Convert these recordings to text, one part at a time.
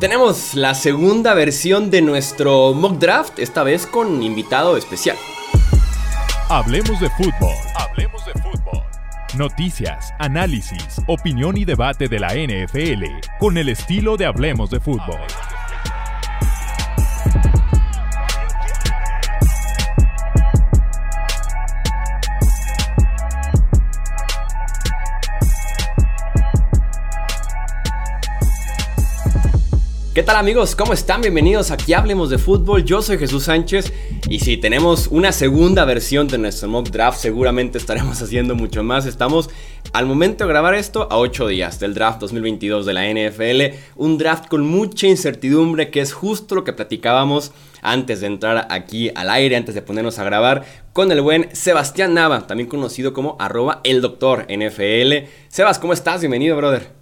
Tenemos la segunda versión de nuestro mock draft, esta vez con invitado especial. Hablemos de fútbol. Hablemos de fútbol. Noticias, análisis, opinión y debate de la NFL con el estilo de Hablemos de fútbol. ¿Qué tal amigos? ¿Cómo están? Bienvenidos aquí Hablemos de Fútbol. Yo soy Jesús Sánchez y si tenemos una segunda versión de nuestro mock draft, seguramente estaremos haciendo mucho más. Estamos al momento de grabar esto a 8 días del draft 2022 de la NFL. Un draft con mucha incertidumbre que es justo lo que platicábamos antes de entrar aquí al aire, antes de ponernos a grabar con el buen Sebastián Nava, también conocido como arroba el doctor NFL. Sebas, ¿cómo estás? Bienvenido, brother.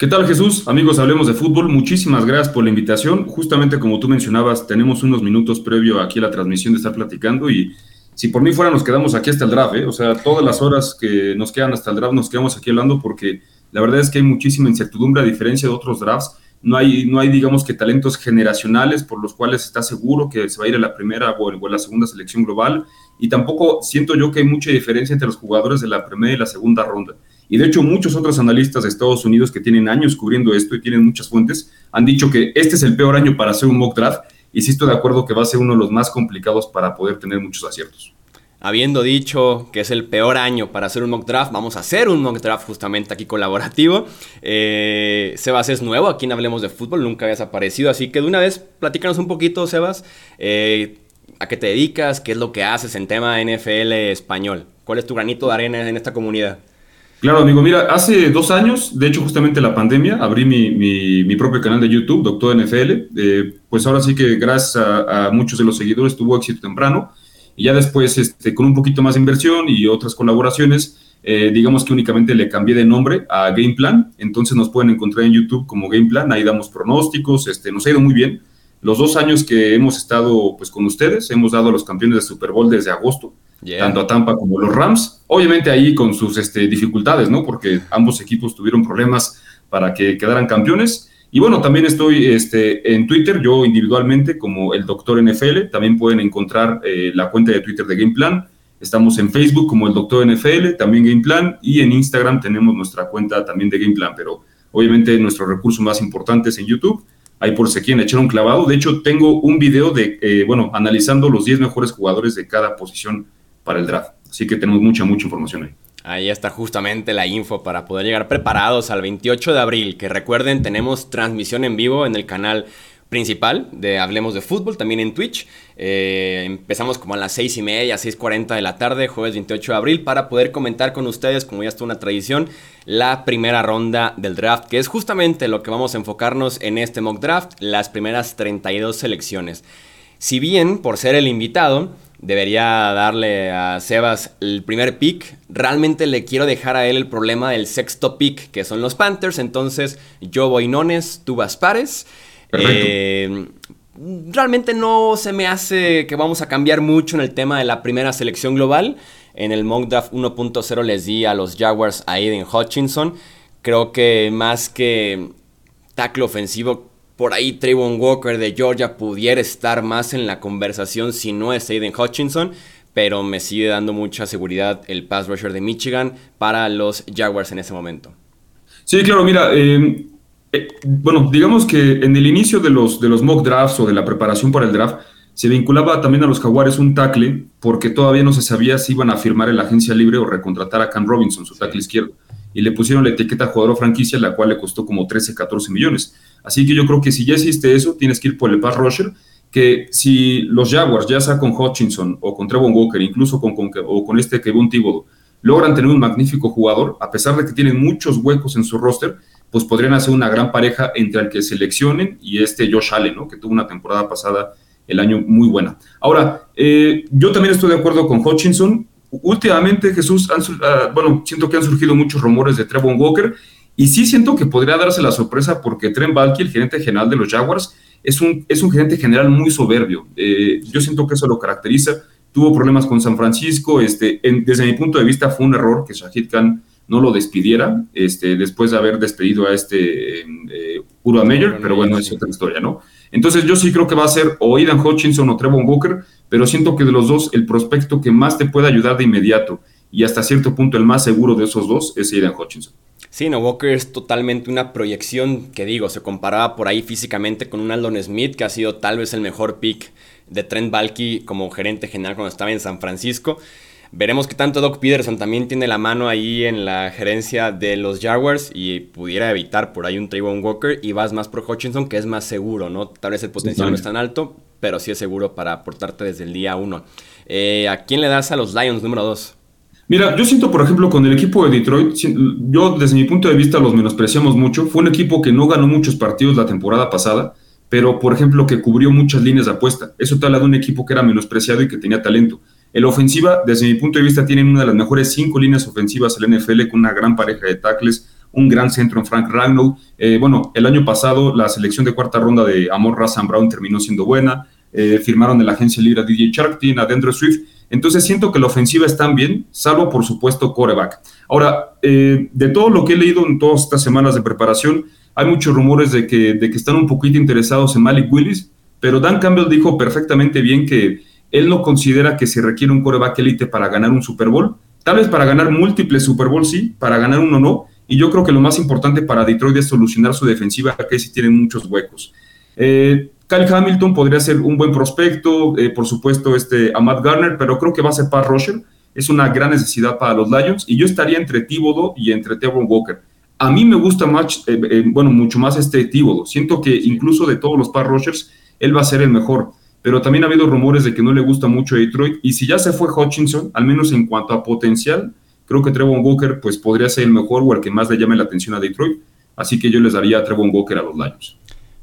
¿Qué tal Jesús? Amigos, hablemos de fútbol. Muchísimas gracias por la invitación. Justamente como tú mencionabas, tenemos unos minutos previo aquí a la transmisión de estar platicando y si por mí fuera nos quedamos aquí hasta el draft, ¿eh? o sea, todas las horas que nos quedan hasta el draft nos quedamos aquí hablando porque la verdad es que hay muchísima incertidumbre a diferencia de otros drafts. No hay, no hay digamos que talentos generacionales por los cuales está seguro que se va a ir a la primera o la segunda selección global y tampoco siento yo que hay mucha diferencia entre los jugadores de la primera y la segunda ronda. Y de hecho muchos otros analistas de Estados Unidos que tienen años cubriendo esto y tienen muchas fuentes han dicho que este es el peor año para hacer un mock draft y sí estoy de acuerdo que va a ser uno de los más complicados para poder tener muchos aciertos. Habiendo dicho que es el peor año para hacer un mock draft, vamos a hacer un mock draft justamente aquí colaborativo. Eh, Sebas es nuevo, aquí en Hablemos de Fútbol, nunca habías aparecido, así que de una vez platícanos un poquito, Sebas, eh, a qué te dedicas, qué es lo que haces en tema NFL español, cuál es tu granito de arena en esta comunidad. Claro, amigo, mira, hace dos años, de hecho justamente la pandemia, abrí mi, mi, propio canal de YouTube, Doctor NFL, eh, pues ahora sí que gracias a, muchos de los seguidores tuvo éxito temprano, y ya después este, con un poquito más de inversión y otras colaboraciones, eh, digamos que únicamente le cambié de nombre a Game Plan, entonces nos pueden encontrar en YouTube como Game Plan, ahí damos pronósticos, este, nos ha ido muy bien. Los dos años que hemos estado pues con ustedes, hemos dado a los campeones de Super Bowl desde agosto, tanto a Tampa como los Rams. Obviamente ahí con sus este, dificultades, ¿no? Porque ambos equipos tuvieron problemas para que quedaran campeones. Y bueno, también estoy este, en Twitter, yo individualmente como el Doctor NFL. También pueden encontrar eh, la cuenta de Twitter de Game Plan. Estamos en Facebook como el Doctor NFL, también Game Plan. Y en Instagram tenemos nuestra cuenta también de Game Plan. Pero obviamente nuestro recurso más importante es en YouTube. Ahí por si quieren echar un clavado. De hecho, tengo un video de, eh, bueno, analizando los 10 mejores jugadores de cada posición para el draft. Así que tenemos mucha, mucha información ahí. Ahí está justamente la info para poder llegar preparados al 28 de abril. Que recuerden, tenemos transmisión en vivo en el canal principal de Hablemos de Fútbol, también en Twitch. Eh, empezamos como a las 6 y media, 6.40 de la tarde, jueves 28 de abril, para poder comentar con ustedes, como ya está una tradición, la primera ronda del draft, que es justamente lo que vamos a enfocarnos en este mock draft, las primeras 32 selecciones. Si bien, por ser el invitado, debería darle a Sebas el primer pick. Realmente le quiero dejar a él el problema del sexto pick, que son los Panthers. Entonces yo voy Nones, tú vas Pares. Eh, realmente no se me hace que vamos a cambiar mucho en el tema de la primera selección global. En el mock draft 1.0 les di a los Jaguars a Aiden Hutchinson. Creo que más que tackle ofensivo, por ahí Trayvon Walker de Georgia pudiera estar más en la conversación si no es Aiden Hutchinson, pero me sigue dando mucha seguridad el pass rusher de Michigan para los Jaguars en ese momento. Sí, claro, mira, em, eh, bueno, digamos que en el inicio de los, de los mock drafts o de la preparación para el draft, se vinculaba también a los Jaguares un tackle porque todavía no se sabía si iban a firmar en la agencia libre o recontratar a Cam Robinson, su tackle izquierdo. Y le pusieron la etiqueta jugador franquicia, la cual le costó como 13, 14 millones. Así que yo creo que si ya existe eso, tienes que ir por el pass rusher, que si los Jaguars, ya sea con Hutchinson o con Trevon Walker, incluso con, o con este Kevin Thibodeau, logran tener un magnífico jugador, a pesar de que tienen muchos huecos en su roster, pues podrían hacer una gran pareja entre el que seleccionen y este Josh Allen, ¿no? que tuvo una temporada pasada el año muy buena. Ahora, eh, yo también estoy de acuerdo con Hutchinson. Últimamente, Jesús, ah, bueno, siento que han surgido muchos rumores de Trevon Walker y sí siento que podría darse la sorpresa porque Trent Balky, el gerente general de los Jaguars, es un, es un gerente general muy soberbio. Eh, yo siento que eso lo caracteriza. Tuvo problemas con San Francisco. Este, desde mi punto de vista fue un error que Shahid Khan no lo despidiera este, después de haber despedido a este eh, Meyer, pero bueno, es otra historia, ¿no? Entonces yo sí creo que va a ser o Aidan Hutchinson o Trevor Walker, pero siento que de los dos el prospecto que más te puede ayudar de inmediato y hasta cierto punto el más seguro de esos dos es Aidan Hutchinson. Sí, no, Walker es totalmente una proyección que digo, se comparaba por ahí físicamente con un Aldon Smith, que ha sido tal vez el mejor pick de Trent Balky como gerente general cuando estaba en San Francisco. Veremos que tanto Doc Peterson también tiene la mano ahí en la gerencia de los Jaguars y pudiera evitar por ahí un Trayvon Walker y vas más por Hutchinson, que es más seguro, ¿no? Tal vez el potencial no es tan alto, pero sí es seguro para aportarte desde el día uno. Eh, ¿A quién le das a los Lions número dos? Mira, yo siento, por ejemplo, con el equipo de Detroit, yo desde mi punto de vista los menospreciamos mucho. Fue un equipo que no ganó muchos partidos la temporada pasada, pero por ejemplo que cubrió muchas líneas de apuesta. Eso te habla de un equipo que era menospreciado y que tenía talento. El ofensiva, desde mi punto de vista, tienen una de las mejores cinco líneas ofensivas del NFL con una gran pareja de tackles, un gran centro en Frank Ragnow. Eh, bueno, el año pasado la selección de cuarta ronda de Amor Razan Brown terminó siendo buena. Eh, firmaron en la agencia libre a DJ Shark, a Dendro Swift entonces siento que la ofensiva está bien, salvo por supuesto coreback. Ahora, eh, de todo lo que he leído en todas estas semanas de preparación, hay muchos rumores de que, de que están un poquito interesados en Malik Willis, pero Dan Campbell dijo perfectamente bien que él no considera que se requiere un coreback elite para ganar un Super Bowl. Tal vez para ganar múltiples Super Bowl sí, para ganar uno no. Y yo creo que lo más importante para Detroit es solucionar su defensiva, que sí tiene muchos huecos. Eh, Kyle Hamilton podría ser un buen prospecto, eh, por supuesto, este, a Matt Garner, pero creo que va a ser Pat Rusher. Es una gran necesidad para los Lions y yo estaría entre Tíbodo y entre Tevon Walker. A mí me gusta más, eh, eh, bueno, mucho más este Tíbodo. Siento que incluso de todos los Pat Rushers, él va a ser el mejor. Pero también ha habido rumores de que no le gusta mucho Detroit. Y si ya se fue Hutchinson, al menos en cuanto a potencial, creo que Trevon Walker pues, podría ser el mejor o el que más le llame la atención a Detroit. Así que yo les daría a Trevon Walker a los Lions.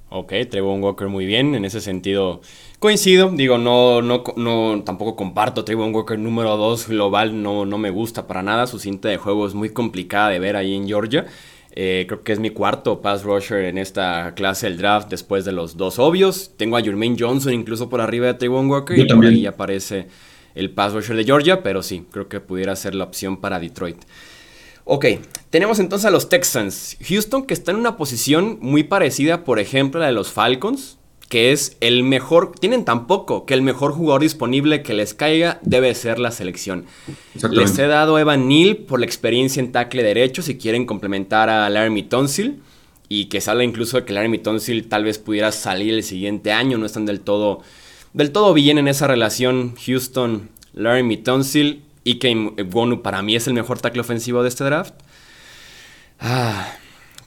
Ok, Trevon Walker muy bien, en ese sentido coincido, digo, no, no, no tampoco comparto Trevon Walker número 2 global, no, no me gusta para nada, su cinta de juego es muy complicada de ver ahí en Georgia. Eh, creo que es mi cuarto pass rusher en esta clase del draft después de los dos obvios. Tengo a Jermaine Johnson incluso por arriba de Trevon Walker y por ahí aparece el pass rusher de Georgia, pero sí, creo que pudiera ser la opción para Detroit. Ok, tenemos entonces a los Texans. Houston que está en una posición muy parecida, por ejemplo, a la de los Falcons, que es el mejor, tienen tan poco que el mejor jugador disponible que les caiga debe ser la selección. Les he dado a Evan Neal por la experiencia en tackle derecho si quieren complementar a Laramie Tonsil y que sale incluso de que Laramie Tonsil tal vez pudiera salir el siguiente año, no están del todo del todo bien en esa relación Houston Laramie Tonsil Ike Wonu para mí es el mejor tackle ofensivo de este draft. Ah,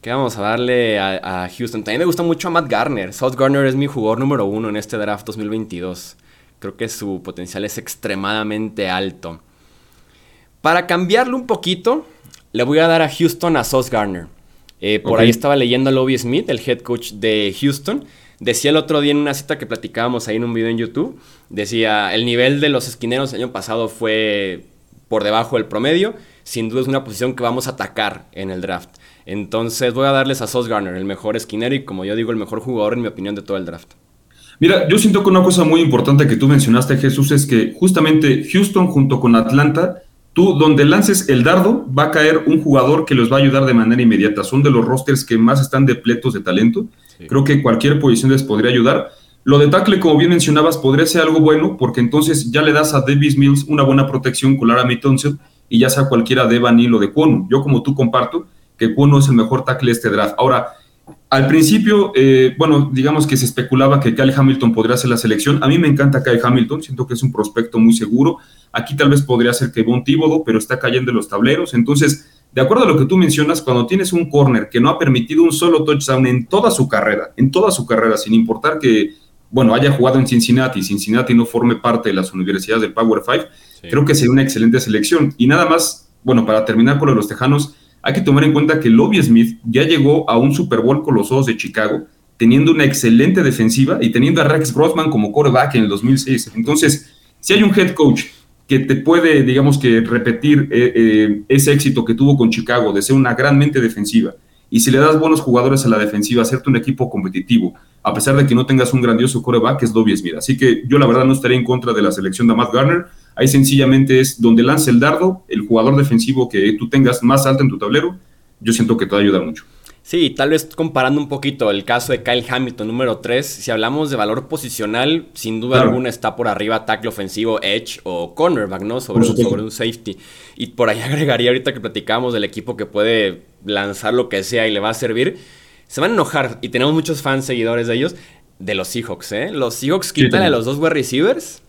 ¿Qué vamos a darle a, Houston? También me gusta mucho a Matt Garner. South Garner es mi jugador número uno en este draft 2022. Creo que su potencial es extremadamente alto. Para cambiarlo un poquito, le voy a dar a Houston a South Garner. Eh, por ahí estaba leyendo a Lobby Smith, el head coach de Houston. Decía el otro día en una cita que platicábamos ahí en un video en YouTube, decía, el nivel de los esquineros el año pasado fue por debajo del promedio. Sin duda es una posición que vamos a atacar en el draft. Entonces voy a darles a Sos Garner, el mejor esquinero y como yo digo, el mejor jugador en mi opinión de todo el draft. Mira, yo siento que una cosa muy importante que tú mencionaste, Jesús, es que justamente Houston junto con Atlanta, tú donde lances el dardo va a caer un jugador que los va a ayudar de manera inmediata. Son de los rosters que más están depletos de talento. Creo que cualquier posición les podría ayudar. Lo de tackle, como bien mencionabas, podría ser algo bueno porque entonces ya le das a Davis Mills una buena protección con Lara Thompson y ya sea cualquiera de Evan o de Cuono. Yo como tú comparto que Cuono es el mejor tackle de este draft. Ahora, al principio, eh, bueno, digamos que se especulaba que Kyle Hamilton podría ser la selección. A mí me encanta Kyle Hamilton, siento que es un prospecto muy seguro. Aquí tal vez podría ser que Von Tíbodo, pero está cayendo en los tableros. Entonces, de acuerdo a lo que tú mencionas, cuando tienes un corner que no ha permitido un solo touchdown en toda su carrera, en toda su carrera, sin importar que bueno, haya jugado en Cincinnati y Cincinnati no forme parte de las universidades de Power Five, creo que sería una excelente selección. Y nada más, bueno, para terminar con los Tejanos, hay que tomar en cuenta que Lobby Smith ya llegó a un Super Bowl con los Ojos de Chicago, teniendo una excelente defensiva y teniendo a Rex Grossman como quarterback en el 2006. Entonces, si hay un head coach que te puede, digamos que, repetir eh, eh, ese éxito que tuvo con Chicago de ser una gran mente defensiva, y si le das buenos jugadores a la defensiva, hacerte un equipo competitivo, a pesar de que no tengas un grandioso coreback, es Dobby Smith. Así que yo la verdad no estaría en contra de la selección de Matt Garner. Ahí sencillamente es donde lance el dardo, el jugador defensivo que tú tengas más alto en tu tablero, yo siento que te va a ayudar mucho. Sí, tal vez comparando un poquito el caso de Kyle Hamilton número 3, si hablamos de valor posicional, sin duda alguna está por arriba tackle ofensivo, edge o cornerback, ¿no? Sobre, sobre un safety. Y por ahí agregaría ahorita que platicábamos del equipo que puede lanzar lo que sea y le va a servir. Se van a enojar y tenemos muchos fans seguidores de ellos, de los Seahawks, ¿eh? Los Seahawks quitan a los dos wide receivers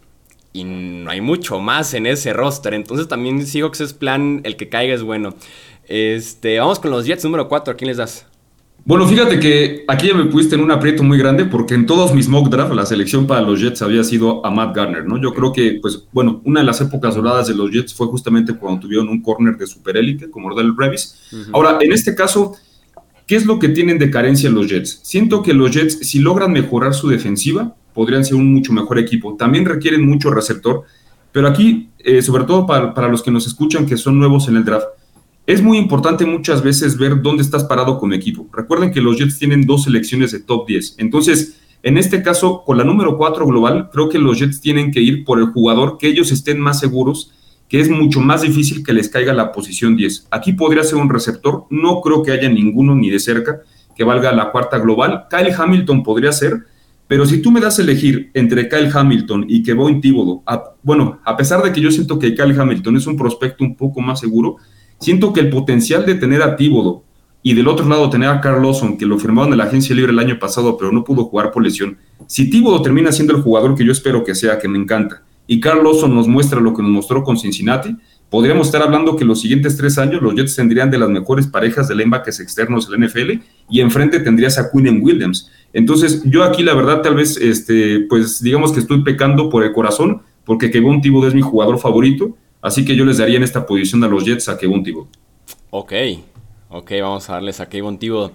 y no hay mucho más en ese roster. Entonces también Seahawks es plan, el que caiga es bueno. Este, vamos con los Jets número 4. ¿A quién les das? Bueno, fíjate que aquí ya me pusiste en un aprieto muy grande porque en todos mis mock draft la selección para los Jets había sido a Matt Garner, ¿no? Yo creo que, pues, bueno, una de las épocas doradas de los Jets fue justamente cuando tuvieron un corner de superélite como Rodel Revis. Ahora, en este caso, ¿qué es lo que tienen de carencia los Jets? Siento que los Jets, si logran mejorar su defensiva, podrían ser un mucho mejor equipo. También requieren mucho receptor, pero aquí, eh, sobre todo para, para los que nos escuchan que son nuevos en el draft, es muy importante muchas veces ver dónde estás parado con equipo. Recuerden que los Jets tienen dos selecciones de top 10. Entonces, en este caso, con la número 4 global, creo que los Jets tienen que ir por el jugador que ellos estén más seguros, que es mucho más difícil que les caiga la posición 10. Aquí podría ser un receptor, no creo que haya ninguno ni de cerca que valga la cuarta global. Kyle Hamilton podría ser, pero si tú me das a elegir entre Kyle Hamilton y Kevin Thibodeau, bueno, a pesar de que yo siento que Kyle Hamilton es un prospecto un poco más seguro, Siento que el potencial de tener a Tíbodo y del otro lado tener a Carl Lawson, que lo firmaron en la agencia libre el año pasado, pero no pudo jugar por lesión. Si Tíbodo termina siendo el jugador que yo espero que sea, que me encanta, y Carl nos muestra lo que nos mostró con Cincinnati, podríamos estar hablando que los siguientes tres años los Jets tendrían de las mejores parejas de linebackers externos del NFL y enfrente tendrías a Quinn Williams. Entonces, yo aquí la verdad tal vez, este, pues digamos que estoy pecando por el corazón, porque Kevin Tíbodo es mi jugador favorito, Así que yo les daría en esta posición a los Jets a Kevin Thibodeau. Ok, ok, vamos a darles a Kevin Thibodeau.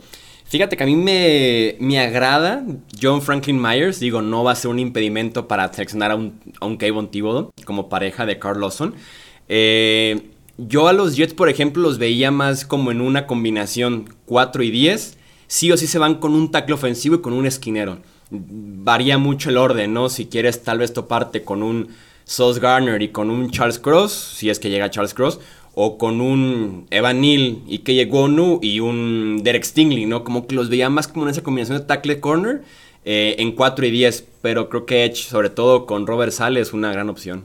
Fíjate que a mí me, me, agrada John Franklin Myers. Digo, no va a ser un impedimento para seleccionar a un, a un Kevin como pareja de Carl Lawson. Eh, yo a los Jets, por ejemplo, los veía más como en una combinación 4 y 10. Sí o sí se van con un tackle ofensivo y con un esquinero. Varía mucho el orden, ¿no? Si quieres tal vez toparte con un Sauce Garner y con un Charles Cross, si es que llega Charles Cross, o con un Evan Neal y Keye Gonu y un Derek Stingley, ¿no? Como que los veía más como en esa combinación de tackle corner eh, en 4 y 10, pero creo que Edge, sobre todo con Robert Sale, es una gran opción.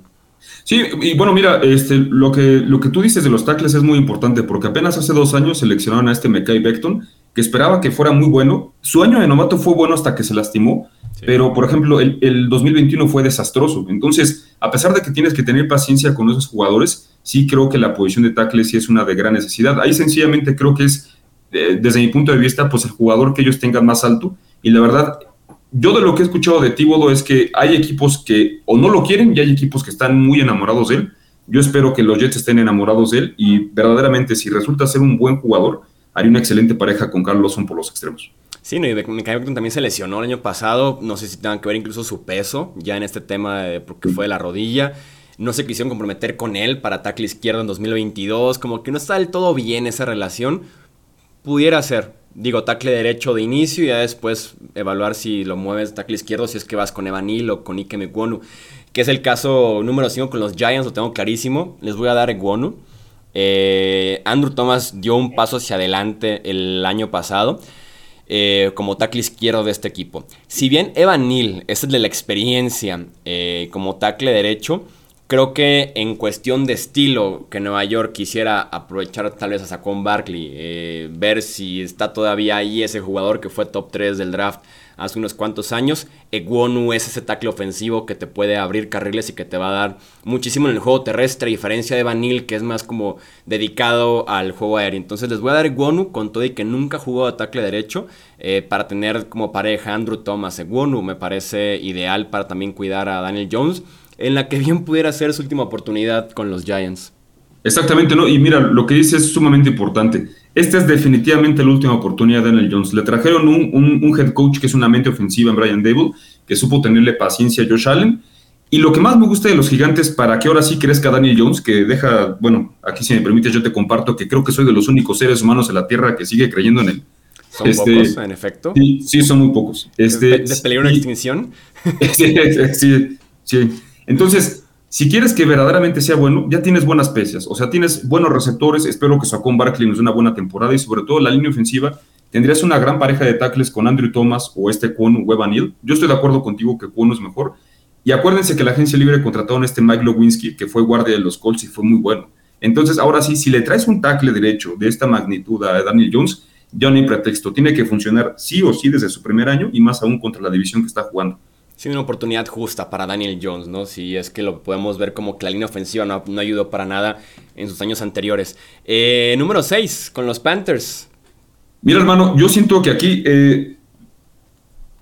Sí, y bueno, mira, este, lo, que, lo que tú dices de los tackles es muy importante, porque apenas hace dos años seleccionaron a este Mekai Beckton, que esperaba que fuera muy bueno. Su año de novato fue bueno hasta que se lastimó, pero, por ejemplo, el, el, 2021 fue desastroso. Entonces, a pesar de que tienes que tener paciencia con esos jugadores, sí creo que la posición de tackle sí es una de gran necesidad. Ahí sencillamente creo que es, eh, desde mi punto de vista, pues el jugador que ellos tengan más alto. Y la verdad, yo de lo que he escuchado de Tíbodo es que hay equipos que o no lo quieren y hay equipos que están muy enamorados de él. Yo espero que los Jets estén enamorados de él y verdaderamente si resulta ser un buen jugador, haría una excelente pareja con Carlos Lawson por los extremos. Sí, no, y Beckton también se lesionó el año pasado. No sé si tengan que ver incluso su peso ya en este tema de, porque fue de la rodilla. No se quisieron comprometer con él para tackle izquierdo en 2022. Como que no está del todo bien esa relación. Pudiera ser, digo, tackle derecho de inicio y después evaluar si lo mueves tackle izquierdo, si es que vas con Evanil o con Ike Mekwonu. Que es el caso número 5 con los Giants, lo tengo clarísimo. Les voy a dar Ekwonu. Eh, Andrew Thomas dio un paso hacia adelante el año pasado. Eh, como tackle izquierdo de este equipo. Si bien Evan Neal es el de la experiencia eh, como tackle derecho, creo que en cuestión de estilo que Nueva York quisiera aprovechar tal vez a Saquon Barkley, ver si está todavía ahí ese jugador que fue top 3 del draft hace unos cuantos años. Eguonu es ese tackle ofensivo que te puede abrir carriles y que te va a dar muchísimo en el juego terrestre, a diferencia de Vanil, que es más como dedicado al juego aéreo. Entonces les voy a dar Eguonu con todo y que nunca jugó a tackle derecho eh, para tener como pareja Andrew Thomas. Eguonu me parece ideal para también cuidar a Daniel Jones, en la que bien pudiera ser su última oportunidad con los Giants. Exactamente, ¿no? Y mira, lo que dice es sumamente importante. Esta es definitivamente la última oportunidad de Daniel Jones. Le trajeron un, head coach que es una mente ofensiva en Brian Dable, que supo tenerle paciencia a Josh Allen. Y lo que más me gusta de los gigantes, para que ahora sí crezca Daniel Jones, que deja, bueno, aquí si me permite yo te comparto que creo que soy de los únicos seres humanos en la Tierra que sigue creyendo en él. Son este, pocos, en efecto. Sí, sí, son muy pocos. Este, ¿De, peligro de extinción? sí, sí, sí. Entonces, si quieres que verdaderamente sea bueno, ya tienes buenas piezas, o sea, tienes buenos receptores, espero que Sacón Barkley nos dé una buena temporada y sobre todo la línea ofensiva, tendrías una gran pareja de tackles con Andrew Thomas o este Kwon Webanil. Yo estoy de acuerdo contigo que Kwon es mejor. Y acuérdense que la agencia libre contrató a este Mike Lewinsky, que fue guardia de los Colts y fue muy bueno. Entonces, ahora sí, si le traes un tackle derecho de esta magnitud a Daniel Jones, ya no hay pretexto. Tiene que funcionar sí o sí desde su primer año y más aún contra la división que está jugando. Sí, una oportunidad justa para Daniel Jones, ¿no? Si es que lo podemos ver como que la línea ofensiva no, ayudó para nada en sus años anteriores. Eh, número 6, con los Panthers. Mira, hermano, yo siento que aquí, eh,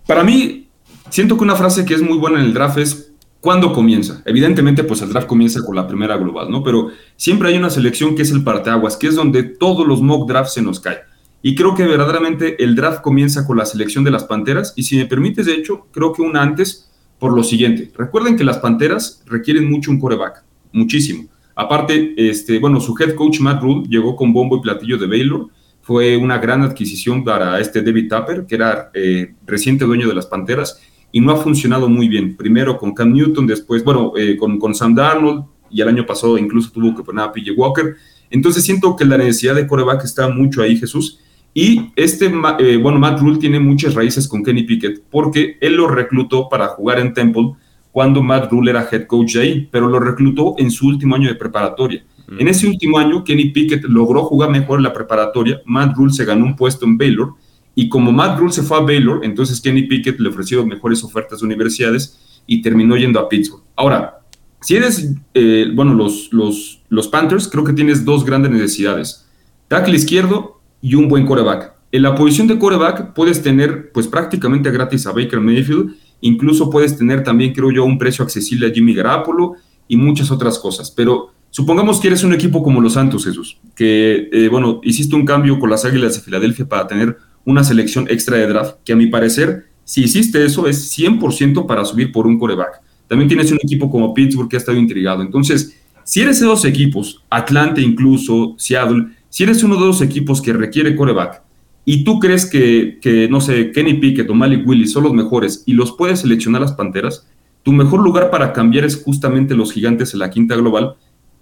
para mí, siento que una frase que es muy buena en el draft es ¿cuándo comienza? Evidentemente, pues el draft comienza con la primera global, ¿no? Pero siempre hay una selección que es el parteaguas, que es donde todos los mock drafts se nos caen. Y creo que verdaderamente el draft comienza con la selección de las Panteras. Y si me permites, de hecho, creo que una antes por lo siguiente. Recuerden que las Panteras requieren mucho un coreback, muchísimo. Aparte, este, bueno, su head coach Matt Rule llegó con bombo y platillo de Baylor. Fue una gran adquisición para este David Tapper, que era eh, reciente dueño de las Panteras, y no ha funcionado muy bien. Primero con Cam Newton, después, bueno, eh, con, con Sam Darnold, y el año pasado incluso tuvo que poner a PJ Walker. Entonces siento que la necesidad de coreback está mucho ahí, Jesús. Y este, eh, bueno, Matt Rule tiene muchas raíces con Kenny Pickett porque él lo reclutó para jugar en Temple cuando Matt Rule era head coach ahí, pero lo reclutó en su último año de preparatoria. En ese último año, Kenny Pickett logró jugar mejor en la preparatoria, Matt Rule se ganó un puesto en Baylor, y como Matt Rule se fue a Baylor, entonces Kenny Pickett le ofreció mejores ofertas de universidades y terminó yendo a Pittsburgh. Ahora, si eres, eh, bueno, los, los, los Panthers, creo que tienes dos grandes necesidades. Tackle izquierdo y un buen coreback. En la posición de coreback puedes tener pues prácticamente gratis a Baker Mayfield, incluso puedes tener también creo yo un precio accesible a Jimmy Garoppolo y muchas otras cosas, pero supongamos que eres un equipo como los Santos, Jesús, que eh, bueno, hiciste un cambio con las Águilas de Filadelfia para tener una selección extra de draft, que a mi parecer, si hiciste eso es 100% para subir por un coreback. También tienes un equipo como Pittsburgh que ha estado intrigado. Entonces, si eres de dos equipos, Atlanta incluso, Seattle, si eres uno de los equipos que requiere coreback y tú crees que, no sé, Kenny Pickett o Malik Willis son los mejores y los puedes seleccionar las Panteras, tu mejor lugar para cambiar es justamente los gigantes en la quinta global,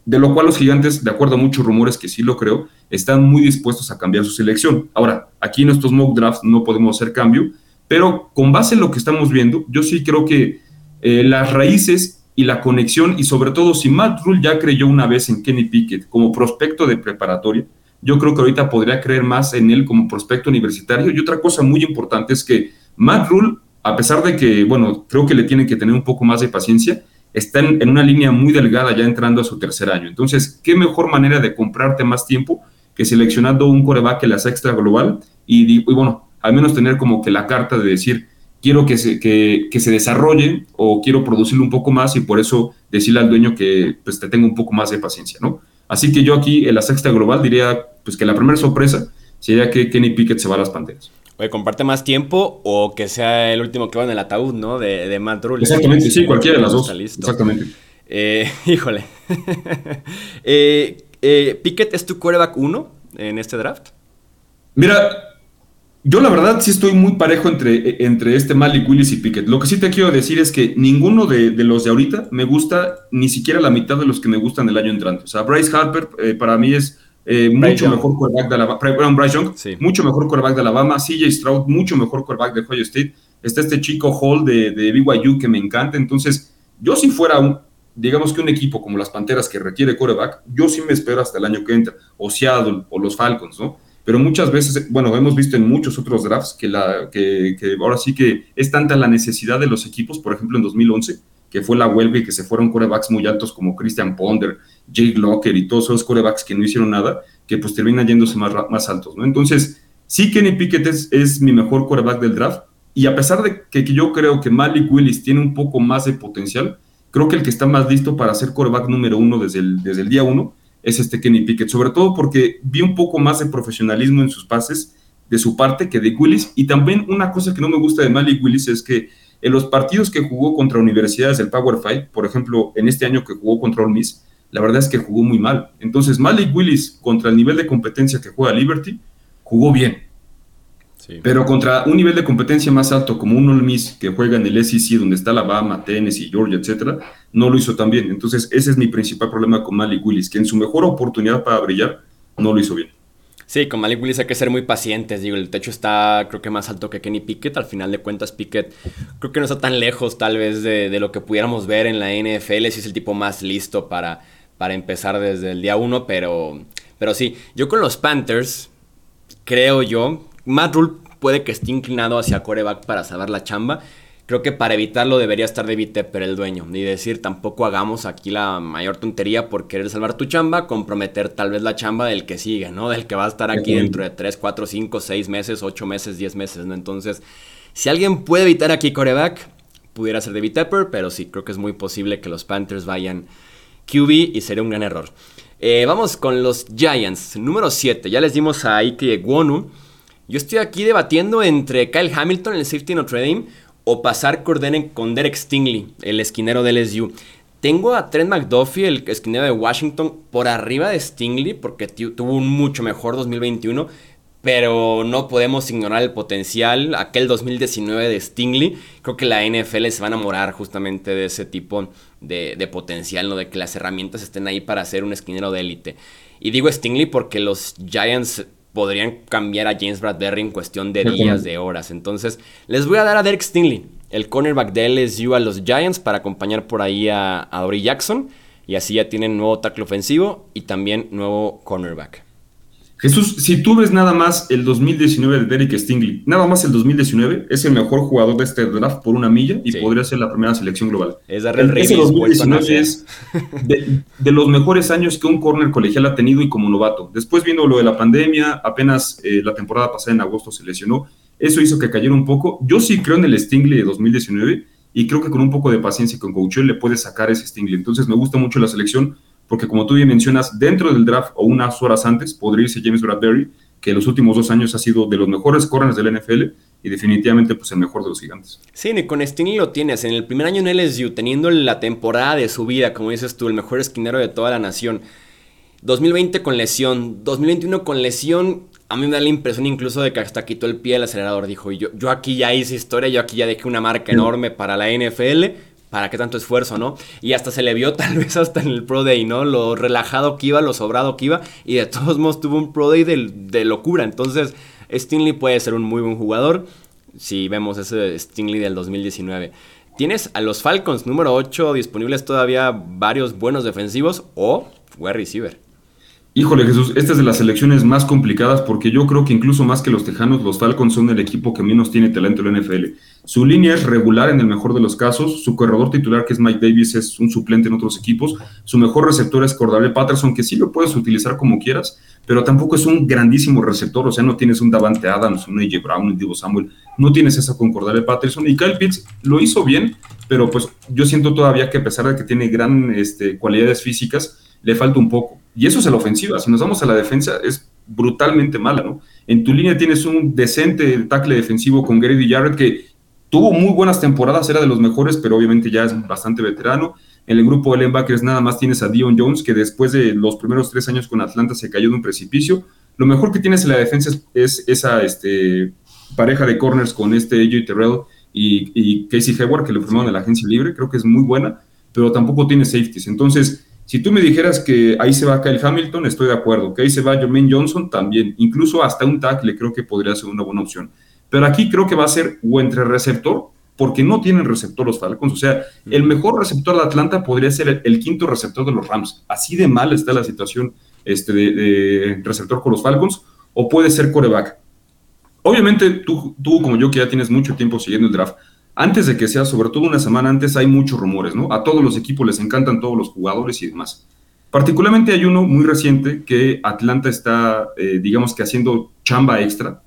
de lo cual los gigantes, de acuerdo a muchos rumores que sí lo creo, están muy dispuestos a cambiar su selección. Ahora, aquí en estos mock drafts no podemos hacer cambio, pero con base en lo que estamos viendo, yo sí creo que eh, las raíces y la conexión, y sobre todo si Matt Rule ya creyó una vez en Kenny Pickett como prospecto de preparatoria, yo creo que ahorita podría creer más en él como prospecto universitario. Y otra cosa muy importante es que Matt Rule, a pesar de que, bueno, creo que le tienen que tener un poco más de paciencia, está en, una línea muy delgada ya entrando a su tercer año. Entonces, ¿qué mejor manera de comprarte más tiempo que seleccionando un coreback en la sexta global y, bueno, al menos tener como que la carta de decir, quiero que se, que, que se desarrolle o quiero producirlo un poco más y por eso decirle al dueño que pues te tenga un poco más de paciencia, ¿no? Así que yo aquí en la sexta global diría pues que la primera sorpresa sería que Kenny Pickett se va a las Panteras. Oye, comparte más tiempo o que sea el último que va en el ataúd, ¿no? De, de Matt Rule. Exactamente, sí, cualquiera de las dos. Exactamente. Eh, híjole. eh, eh, ¿Pickett es tu quarterback 1 en este draft? Mira, yo la verdad sí estoy muy parejo entre, entre este Malik Willis y Pickett. Lo que sí te quiero decir es que ninguno de, los de ahorita me gusta ni siquiera la mitad de los que me gustan el año entrante. O sea, Bryce Harper eh, para mí es eh, mucho mejor quarterback de Alabama. Bryce Young, mucho mejor quarterback de Alabama. CJ Stroud, mucho mejor quarterback de Ohio State. Está este chico Hall de, de BYU que me encanta. Entonces, yo si fuera un, digamos que un equipo como las Panteras que requiere quarterback, yo sí me espero hasta el año que entra. O Seattle o los Falcons, ¿no? Pero muchas veces, bueno, hemos visto en muchos otros drafts que, la, que, ahora sí que es tanta la necesidad de los equipos, por ejemplo en 2011, que fue la huelga y que se fueron corebacks muy altos como Christian Ponder, Jake Locker y todos esos corebacks que no hicieron nada, que pues terminan yéndose más, más altos, ¿no? Entonces, sí Kenny Pickett es, mi mejor coreback del draft, y a pesar de que, yo creo que Malik Willis tiene un poco más de potencial, creo que el que está más listo para ser coreback número uno desde el, desde el día uno es este Kenny Pickett, sobre todo porque vi un poco más de profesionalismo en sus pases de su parte que de Willis. Y también una cosa que no me gusta de Malik Willis es que en los partidos que jugó contra universidades del Power Five, por ejemplo, en este año que jugó contra Ole Miss, la verdad es que jugó muy mal. Entonces, Malik Willis, contra el nivel de competencia que juega Liberty, jugó bien. Pero contra un nivel de competencia más alto como un Ole Miss que juega en el SEC donde está Alabama, Tennessee, Georgia, etcétera, no lo hizo tan bien. Entonces, ese es mi principal problema con Malik Willis, que en su mejor oportunidad para brillar no lo hizo bien. Sí, con Malik Willis hay que ser muy pacientes. Digo, el techo está creo que más alto que Kenny Pickett. Al final de cuentas, Pickett creo que no está tan lejos tal vez de, de lo que pudiéramos ver en la NFL. Si es el tipo más listo para, para empezar desde el día uno. Pero, pero sí, yo con los Panthers, creo yo, Matt Rule puede que esté inclinado hacia coreback para salvar la chamba. Creo que para evitarlo debería estar David Tepper, el dueño. Ni decir, tampoco hagamos aquí la mayor tontería por querer salvar tu chamba, comprometer tal vez la chamba del que sigue, ¿no? Del que va a estar aquí dentro de 3, 4, 5, 6 meses, 8 meses, 10 meses, ¿no? Entonces, si alguien puede evitar aquí coreback, pudiera ser David Tepper, pero sí, creo que es muy posible que los Panthers vayan QB y sería un gran error. Eh, vamos con los Giants, número 7. Ya les dimos a Ike Gwonu. Yo estoy aquí debatiendo entre Kyle Hamilton, el safety Notre Dame, o pasar con Derek Stingley, el esquinero del LSU. Tengo a Trent McDuffie, el esquinero de Washington, por arriba de Stingley porque tuvo un mucho mejor 2021, pero no podemos ignorar el potencial. Aquel 2019 de Stingley, creo que la NFL se va a enamorar justamente de ese tipo de, de potencial, ¿no? de que las herramientas estén ahí para ser un esquinero de élite. Y digo Stingley porque los Giants podrían cambiar a James Bradbury en cuestión de días, de horas. Entonces, les voy a dar a Derek Stingley, el cornerback de LSU a los Giants para acompañar por ahí a, a Dory Jackson. Y así ya tienen nuevo tackle ofensivo y también nuevo cornerback. Jesús, si tú ves nada más el 2019 de Derek Stingley, nada más el 2019, es el mejor jugador de este draft por una milla y podría ser la primera selección global. Es el, ese 2019 es de, los mejores años que un corner colegial ha tenido y como novato. Después viendo lo de la pandemia, apenas eh, la temporada pasada en agosto se lesionó, eso hizo que cayera un poco. Yo sí creo en el Stingley de 2019 y creo que con un poco de paciencia y con coach le puede sacar ese Stingley. Entonces me gusta mucho la selección porque como tú bien mencionas, dentro del draft o unas horas antes podría irse James Bradbury, que en los últimos dos años ha sido de los mejores corners del NFL y definitivamente pues el mejor de los gigantes. Sí, ni con Stingley lo tienes. En el primer año en LSU, teniendo la temporada de su vida, como dices tú, el mejor esquinero de toda la nación. 2020 con lesión, 2021 con lesión. A mí me da la impresión incluso de que hasta quitó el pie del acelerador. Dijo, yo, yo aquí ya hice historia, yo aquí ya dejé una marca enorme para la NFL ¿para qué tanto esfuerzo, no? Y hasta se le vio tal vez hasta en el Pro Day, ¿no? Lo relajado que iba, lo sobrado que iba, y de todos modos tuvo un Pro Day de, locura. Entonces, Stingley puede ser un muy buen jugador si vemos ese Stingley del 2019. Tienes a los Falcons número 8 disponibles todavía varios buenos defensivos o wide receiver. Híjole Jesús, esta es de las selecciones más complicadas porque yo creo que incluso más que los Tejanos, los Falcons son el equipo que menos tiene talento en la NFL. Su línea es regular en el mejor de los casos, su corredor titular que es Mike Davis es un suplente en otros equipos, su mejor receptor es Cordable Patterson que sí lo puedes utilizar como quieras, pero tampoco es un grandísimo receptor, o sea, no tienes un Davante Adams, un AJ Brown, un Divo Samuel, no tienes esa con Cordable Patterson y Kyle Pitts lo hizo bien, pero pues yo siento todavía que a pesar de que tiene gran este, cualidades físicas, le falta un poco. Y eso es la ofensiva. Si nos vamos a la defensa, es brutalmente mala, ¿no? En tu línea tienes un decente tackle defensivo con Grady Jarrett que tuvo muy buenas temporadas, era de los mejores, pero obviamente ya es bastante veterano. En el grupo de linebackers nada más tienes a Dion Jones, que después de los primeros tres años con Atlanta se cayó de un precipicio. Lo mejor que tienes en la defensa es, esa este, pareja de corners con este AJ Terrell y, Casey Hayward, que le formaron en la agencia libre. Creo que es muy buena, pero tampoco tiene safeties. Entonces, si tú me dijeras que ahí se va Kyle Hamilton, estoy de acuerdo. Que ahí se va Jermaine Johnson, también. Incluso hasta un tackle creo que podría ser una buena opción. Pero aquí creo que va a ser o entre receptor, porque no tienen receptor los Falcons. O sea, el mejor receptor de Atlanta podría ser el, quinto receptor de los Rams. Así de mal está la situación este, de, receptor con los Falcons. O puede ser coreback. Obviamente, tú, tú, como yo, que ya tienes mucho tiempo siguiendo el draft, antes de que sea, sobre todo una semana antes, hay muchos rumores, ¿no? A todos los equipos les encantan todos los jugadores y demás. Particularmente hay uno muy reciente que Atlanta está, eh, digamos que haciendo chamba extra,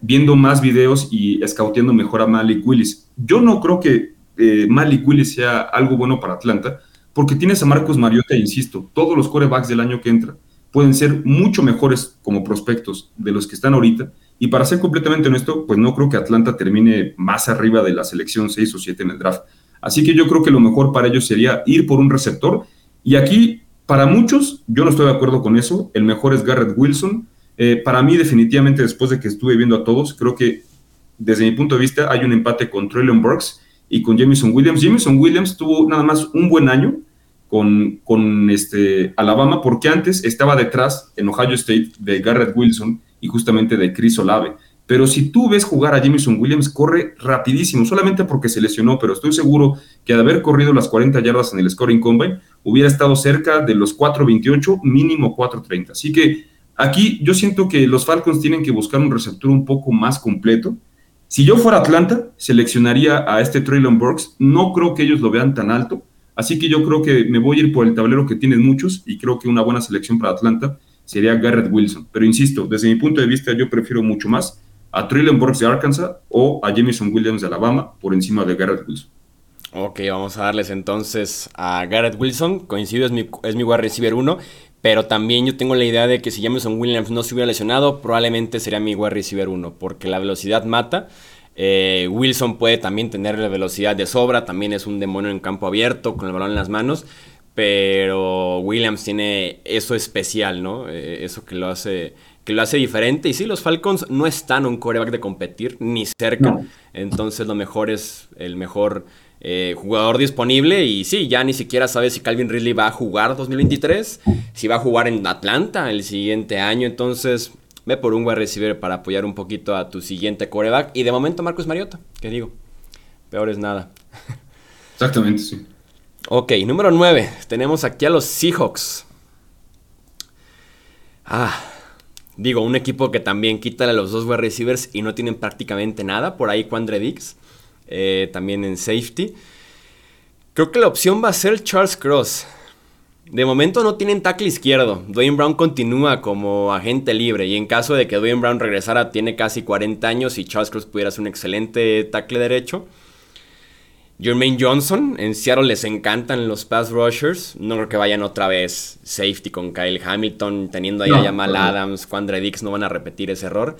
viendo más videos y escauteando mejor a Malik Willis. Yo no creo que eh, Malik Willis sea algo bueno para Atlanta, porque tienes a Marcos Mariota, insisto, todos los corebacks del año que entra pueden ser mucho mejores como prospectos de los que están ahorita, y para ser completamente honesto, pues no creo que Atlanta termine más arriba de la selección 6 o 7 en el draft. Así que yo creo que lo mejor para ellos sería ir por un receptor. Y aquí, para muchos, yo no estoy de acuerdo con eso. El mejor es Garrett Wilson. Eh, para mí, definitivamente, después de que estuve viendo a todos, creo que desde mi punto de vista hay un empate con Traylon Burks y con Jameson Williams. Jameson Williams tuvo nada más un buen año con, con este Alabama porque antes estaba detrás en Ohio State de Garrett Wilson y justamente de Chris Olave. Pero si tú ves jugar a Jameson Williams, corre rapidísimo, solamente porque se lesionó, pero estoy seguro que al haber corrido las 40 yardas en el scoring combine, hubiera estado cerca de los 4.28, mínimo 4.30. Así que aquí yo siento que los Falcons tienen que buscar un receptor un poco más completo. Si yo fuera Atlanta, seleccionaría a este Traylon Burks. No creo que ellos lo vean tan alto. Así que yo creo que me voy a ir por el tablero que tienen muchos y creo que una buena selección para Atlanta sería Garrett Wilson. Pero insisto, desde mi punto de vista yo prefiero mucho más a Traylon Burks de Arkansas o a Jameson Williams de Alabama por encima de Garrett Wilson. Ok, vamos a darles entonces a Garrett Wilson. Coincido, es mi, es mi wide receiver 1. Pero también yo tengo la idea de que si Jameson Williams no se hubiera lesionado, probablemente sería mi wide receiver 1. Porque la velocidad mata. Eh, Wilson puede también tener la velocidad de sobra. También es un demonio en campo abierto, con el balón en las manos. Pero Williams tiene eso especial, ¿no? Eh, eso que lo hace que lo hace diferente. Y sí, los Falcons no están un coreback de competir, ni cerca. Entonces lo mejor es el mejor eh, jugador disponible. Y sí, ya ni siquiera sabes si Calvin Ridley va a jugar 2023, si va a jugar en Atlanta el siguiente año. Entonces, ve por un wide receiver para apoyar un poquito a tu siguiente coreback. Y de momento Marcus Mariota, que digo, peor es nada. Exactamente, sí. Ok, número 9. Tenemos aquí a los Seahawks. Ah, Digo, un equipo que también quita a los dos wide receivers y no tienen prácticamente nada. Por ahí Quandre Dix, eh, también en safety. Creo que la opción va a ser Charles Cross. De momento no tienen tackle izquierdo. Dwayne Brown continúa como agente libre y en caso de que Dwayne Brown regresara tiene casi 40 años y Charles Cross pudiera ser un excelente tackle derecho. Jermaine Johnson, en Seattle les encantan los pass rushers. No creo que vayan otra vez safety con Kyle Hamilton, teniendo ahí a Jamal Adams, Quandre Dix, no van a repetir ese error.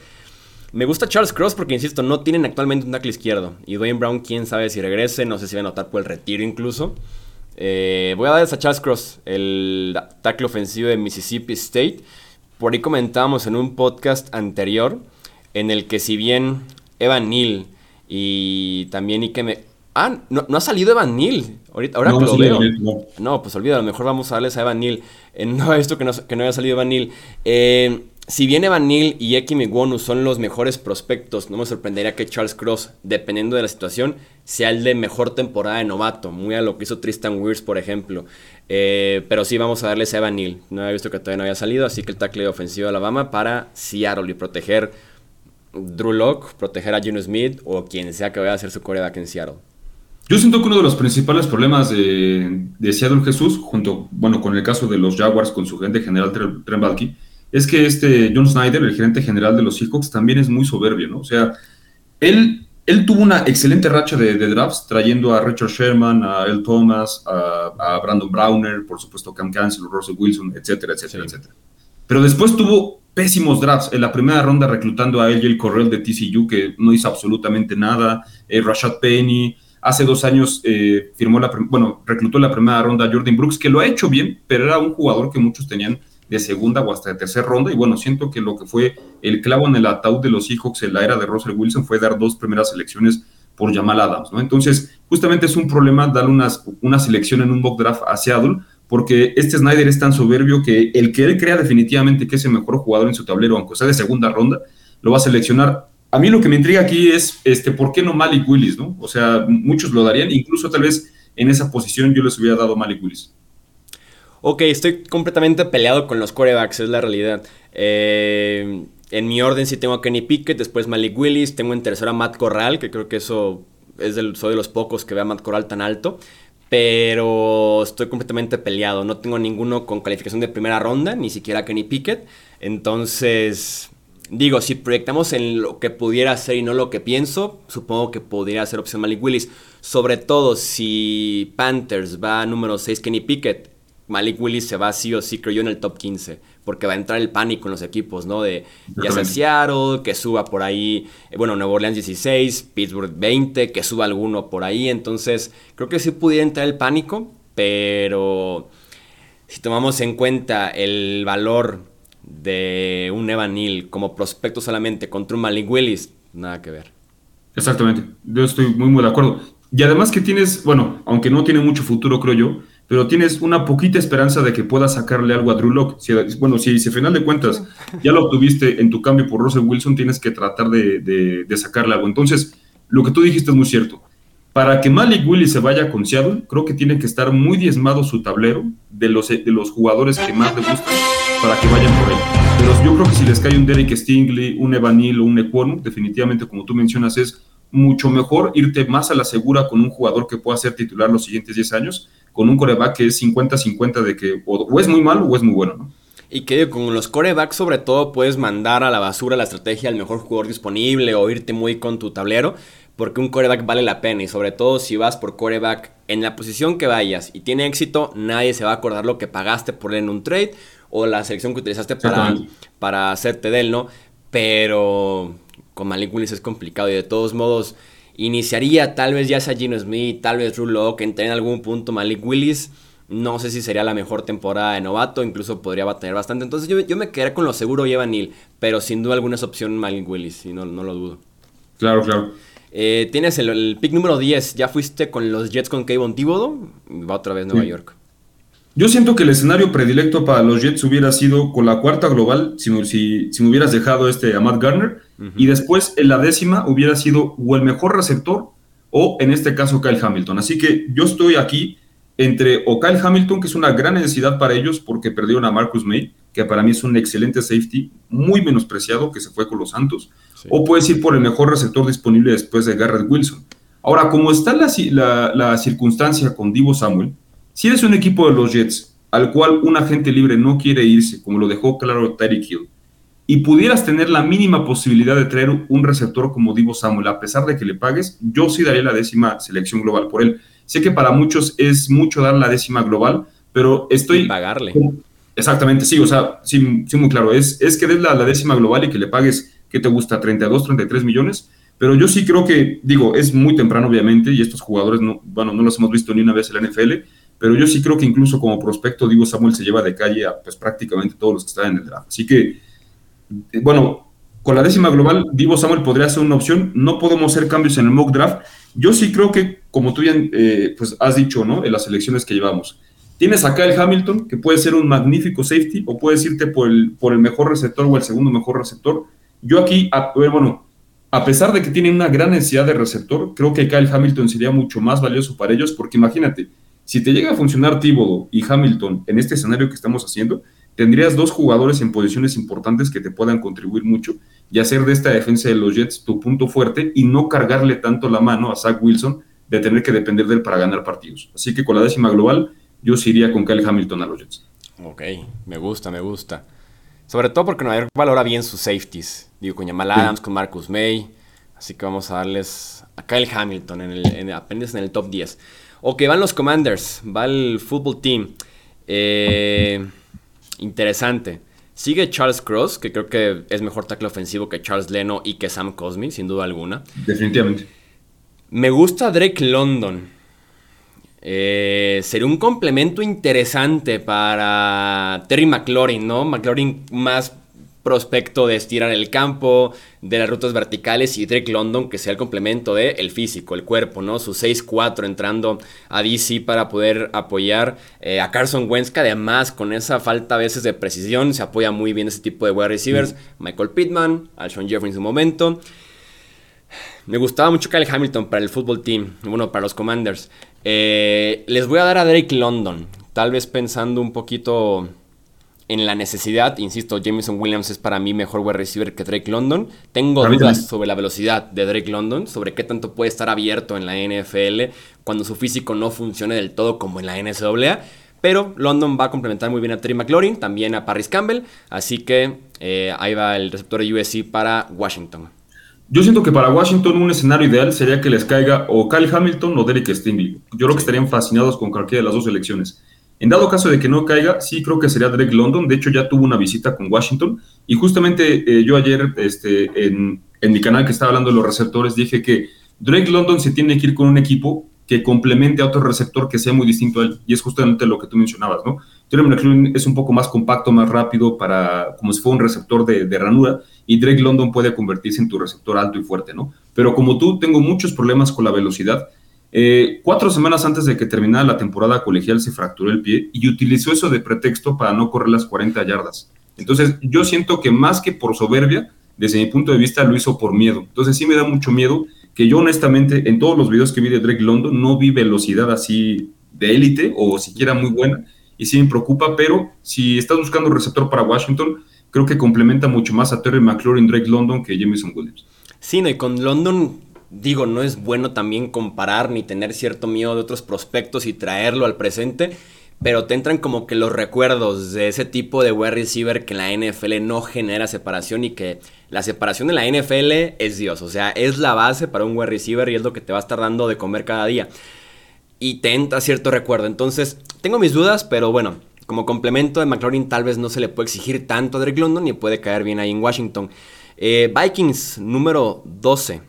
Me gusta Charles Cross porque, insisto, no tienen actualmente un tackle izquierdo. Y Dwayne Brown, quién sabe si regrese, no sé si va a notar por el retiro incluso. Eh, voy a darles a Charles Cross, el tackle ofensivo de Mississippi State. Por ahí comentábamos en un podcast anterior en el que si bien Evan Neal y también Ike, Ah, no, ha salido Evan Neal. Ahorita, ahora que lo veo. no. pues olvídalo, mejor vamos a darles a Evan Neal. Eh, no esto que no, que no haya salido Evan Neal. Eh, si bien Evan Neal y Eki Migwonu son los mejores prospectos, no me sorprendería que Charles Cross, dependiendo de la situación, sea el de mejor temporada de novato, muy a lo que hizo Tristan Weirs, por ejemplo. Eh, pero sí vamos a darles a Evan Neal. No había visto que todavía no había salido, así que el tackle ofensivo de Alabama para Seattle y proteger Drew Locke, proteger a Gino Smith o quien sea que vaya a hacer su coreback en Seattle. Yo siento que uno de los principales problemas de, de Seattle Jesús, junto bueno, con el caso de los Jaguars, con su gerente general Trent Balky, es que este John Snyder, el gerente general de los Seahawks, también es muy soberbio, ¿no? O sea, él, él tuvo una excelente racha de, drafts, trayendo a Richard Sherman, a El Thomas, a, Brandon Browner, por supuesto Cam Cancel, Russell Wilson, etcétera, etcétera, etcétera. Pero después tuvo pésimos drafts. En la primera ronda reclutando a el Correll de TCU, que no hizo absolutamente nada, eh, Rashad Penny, Hace dos años eh, firmó la, bueno, reclutó la primera ronda a Jordan Brooks, que lo ha hecho bien, pero era un jugador que muchos tenían de segunda o hasta de tercera ronda. Y bueno, siento que lo que fue el clavo en el ataúd de los Seahawks en la era de Russell Wilson fue dar dos primeras selecciones por Jamal Adams, ¿no? Entonces, justamente es un problema darle unas, una selección en un mock draft a Seattle, porque este Snyder es tan soberbio que el que él crea definitivamente que es el mejor jugador en su tablero, aunque sea de segunda ronda, lo va a seleccionar a mí lo que me intriga aquí es, este, ¿por qué no Malik Willis, no? O sea, muchos lo darían, incluso tal vez en esa posición yo les hubiera dado Malik Willis. Ok, estoy completamente peleado con los corebacks, es la realidad. Eh, en mi orden sí tengo a Kenny Pickett, después Malik Willis, tengo en tercera a Matt Corral, que creo que eso es del, soy de los pocos que ve a Matt Corral tan alto. Pero estoy completamente peleado. No tengo ninguno con calificación de primera ronda, ni siquiera Kenny Pickett. Entonces, Digo, si proyectamos en lo que pudiera ser y no lo que pienso, supongo que podría ser opción Malik Willis. Sobre todo si Panthers va a número 6 Kenny Pickett, Malik Willis se va sí o sí, creo yo, en el top 15. Porque va a entrar el pánico en los equipos, ¿no? De ya sea Seattle, que suba por ahí, eh, bueno, Nuevo Orleans 16, Pittsburgh 20, que suba alguno por ahí. Entonces, creo que sí pudiera entrar el pánico, pero si tomamos en cuenta el valor de un Evan Neal como prospecto solamente contra un Malik Willis, nada que ver. Exactamente, yo estoy muy, muy de acuerdo. Y además que tienes, bueno, aunque no tiene mucho futuro, creo yo, pero tienes una poquita esperanza de que puedas sacarle algo a Drew Locke. bueno, si, si a final de cuentas ya lo obtuviste en tu cambio por Russell Wilson, tienes que tratar de, de, sacarle algo. Entonces, lo que tú dijiste es muy cierto. Para que Malik Willis se vaya con Seattle, creo que tiene que estar muy diezmado su tablero de los, de los jugadores que más le gustan para que vayan por él. Pero yo creo que si les cae un Derek Stingley, un Evanil o un Equonu, definitivamente, como tú mencionas, es mucho mejor irte más a la segura con un jugador que pueda ser titular los siguientes 10 años, con un coreback que es 50-50 de que o, es muy malo o es muy bueno, ¿no? Y que con los corebacks sobre todo puedes mandar a la basura la estrategia al mejor jugador disponible o irte muy con tu tablero, porque un coreback vale la pena y sobre todo si vas por coreback en la posición que vayas y tiene éxito, nadie se va a acordar lo que pagaste por él en un trade o la selección que utilizaste para, para hacerte de él, ¿no? Pero con Malik Willis es complicado y de todos modos iniciaría tal vez ya sea Gino Smith, tal vez Drew que entre en algún punto Malik Willis. No sé si sería la mejor temporada de novato, incluso podría tener bastante. Entonces yo, me quedaría con lo seguro y Evan Neal, pero sin duda alguna es opción Malik Willis, y no, no lo dudo. Claro, claro. Eh, tienes el, pick número 10, ya fuiste con los Jets con Kayvon Thibodeau, va otra vez Nueva York. Yo siento que el escenario predilecto para los Jets hubiera sido con la cuarta global, si, si, si me hubieras dejado este a Matt Garner, y después en la décima hubiera sido o el mejor receptor o en este caso Kyle Hamilton. Así que yo estoy aquí entre o Kyle Hamilton, que es una gran necesidad para ellos porque perdieron a Marcus May, que para mí es un excelente safety, muy menospreciado, que se fue con los Santos, o puedes ir por el mejor receptor disponible después de Garrett Wilson. Ahora, como está la, la, la circunstancia con Divo Samuel, si eres un equipo de los Jets al cual un agente libre no quiere irse, como lo dejó claro Tyreek Hill, y pudieras tener la mínima posibilidad de traer un receptor como Divo Samuel, a pesar de que le pagues, yo sí daría la décima selección global por él. Sé que para muchos es mucho dar la décima global, pero estoy... pagarle. Exactamente, sí, o sea, sí, sí muy claro. Es, es que des la, la, décima global y que le pagues, ¿qué te gusta? 32, 33 millones. Pero yo sí creo que, digo, es muy temprano, obviamente, y estos jugadores, no, bueno, no los hemos visto ni una vez en la NFL, pero yo sí creo que incluso como prospecto, digo, Samuel se lleva de calle a pues, prácticamente todos los que están en el draft. Así que, eh, bueno, con la décima global, Divo Samuel podría ser una opción. No podemos hacer cambios en el mock draft. Yo sí creo que, como tú ya eh, pues has dicho, ¿no? En las elecciones que llevamos. Tienes acá el Hamilton, que puede ser un magnífico safety, o puedes irte por el, por el mejor receptor o el segundo mejor receptor. Yo aquí, a, bueno, a pesar de que tiene una gran necesidad de receptor, creo que Kyle Hamilton sería mucho más valioso para ellos, porque imagínate, si te llega a funcionar Thibodeau y Hamilton en este escenario que estamos haciendo, tendrías dos jugadores en posiciones importantes que te puedan contribuir mucho y hacer de esta defensa de los Jets tu punto fuerte y no cargarle tanto la mano a Zach Wilson de tener que depender de él para ganar partidos. Así que con la décima global, yo sí iría con Kyle Hamilton a los Jets. Ok, me gusta, me gusta. Sobre todo porque Nueva York valora bien sus safeties. Digo, con Jamal Adams, con Marcus May. Así que vamos a darles a Kyle Hamilton en el, apenas en el top 10. Ok, van los Commanders, va el Football Team. Eh, interesante. Sigue Charles Cross, que creo que es mejor tackle ofensivo que Charles Leno y que Sam Cosmi, sin duda alguna. Definitivamente. Me gusta Drake London. Eh, sería un complemento interesante para Terry McLaurin, ¿no? McLaurin más prospecto de estirar el campo, de las rutas verticales y Drake London que sea el complemento de el físico, el cuerpo, ¿no? Su 6-4 entrando a DC para poder apoyar eh, a Carson Wentz que además con esa falta a veces de precisión se apoya muy bien ese tipo de wide receivers. Michael Pittman, Alshon Jeffrey en su momento. Me gustaba mucho Kyle Hamilton para el fútbol team, bueno, para los Commanders. Eh, les voy a dar a Drake London, tal vez pensando un poquito en la necesidad, insisto, Jameson Williams es para mí mejor wide receiver que Drake London. Tengo dudas sobre la velocidad de Drake London, sobre qué tanto puede estar abierto en la NFL cuando su físico no funcione del todo como en la NCAA. Pero London va a complementar muy bien a Terry McLaurin, también a Paris Campbell. Así que eh, ahí va el receptor de USC para Washington. Yo siento que para Washington un escenario ideal sería que les caiga o Kyle Hamilton o Derek Stingley. Yo creo que estarían fascinados con cualquiera de las dos elecciones. En dado caso de que no caiga, sí creo que sería Drake London. De hecho, ya tuvo una visita con Washington. Y justamente eh, yo ayer este, en, mi canal que estaba hablando de los receptores dije que Drake London se tiene que ir con un equipo que complemente a otro receptor que sea muy distinto a él. Y es justamente lo que tú mencionabas, ¿no? Terry McLaurin es un poco más compacto, más rápido, para, como si fuera un receptor de, de, ranura, y Drake London puede convertirse en tu receptor alto y fuerte, ¿no? Pero como tú, tengo muchos problemas con la velocidad. Eh, cuatro semanas antes de que terminara la temporada colegial se fracturó el pie y utilizó eso de pretexto para no correr las 40 yardas. Entonces, yo siento que más que por soberbia, desde mi punto de vista, lo hizo por miedo. Entonces, sí me da mucho miedo que yo honestamente, en todos los videos que vi de Drake London, no vi velocidad así de élite o siquiera muy buena y sí me preocupa, pero si estás buscando un receptor para Washington, creo que complementa mucho más a Terry McLaurin, Drake London que Jameson Williams. Sí, no, y con London, digo, no es bueno también comparar ni tener cierto miedo de otros prospectos y traerlo al presente, pero te entran como que los recuerdos de ese tipo de wide receiver que la NFL no genera separación y que la separación de la NFL es Dios, o sea, es la base para un wide receiver y es lo que te va a estar dando de comer cada día y te entra cierto recuerdo. Entonces, tengo mis dudas, pero bueno, como complemento de McLaurin tal vez no se le puede exigir tanto a Drake London y puede caer bien ahí en Washington. Eh, Vikings número 12.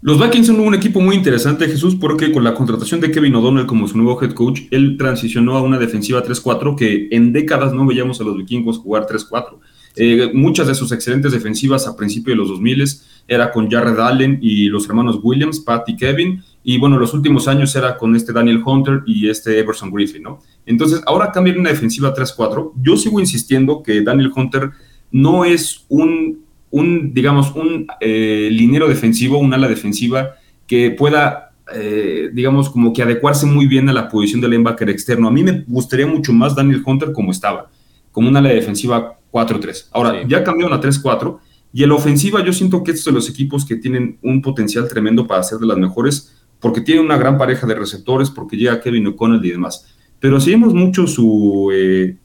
Los Vikings son un equipo muy interesante, Jesús, porque con la contratación de Kevin O'Donnell como su nuevo head coach, él transicionó a una defensiva 3-4 que en décadas no veíamos a los vikingos jugar 3-4. Eh, muchas de sus excelentes defensivas a principios de los 2000 era con Jared Allen y los hermanos Williams, Pat y Kevin, y bueno, los últimos años era con este Daniel Hunter y este Everson Griffin, ¿no? Entonces, ahora cambian una defensiva 3-4. Yo sigo insistiendo que Daniel Hunter no es un, un digamos, un eh, linero defensivo, un ala defensiva que pueda, eh, digamos, como que adecuarse muy bien a la posición del linebacker externo. A mí me gustaría mucho más Daniel Hunter como estaba, como una ala defensiva 4-3. Ahora, ya cambió a 3-4. Y en la ofensiva yo siento que estos son los equipos que tienen un potencial tremendo para ser de las mejores porque tiene una gran pareja de receptores, porque llega Kevin O'Connell y demás. Pero si vemos mucho su eh,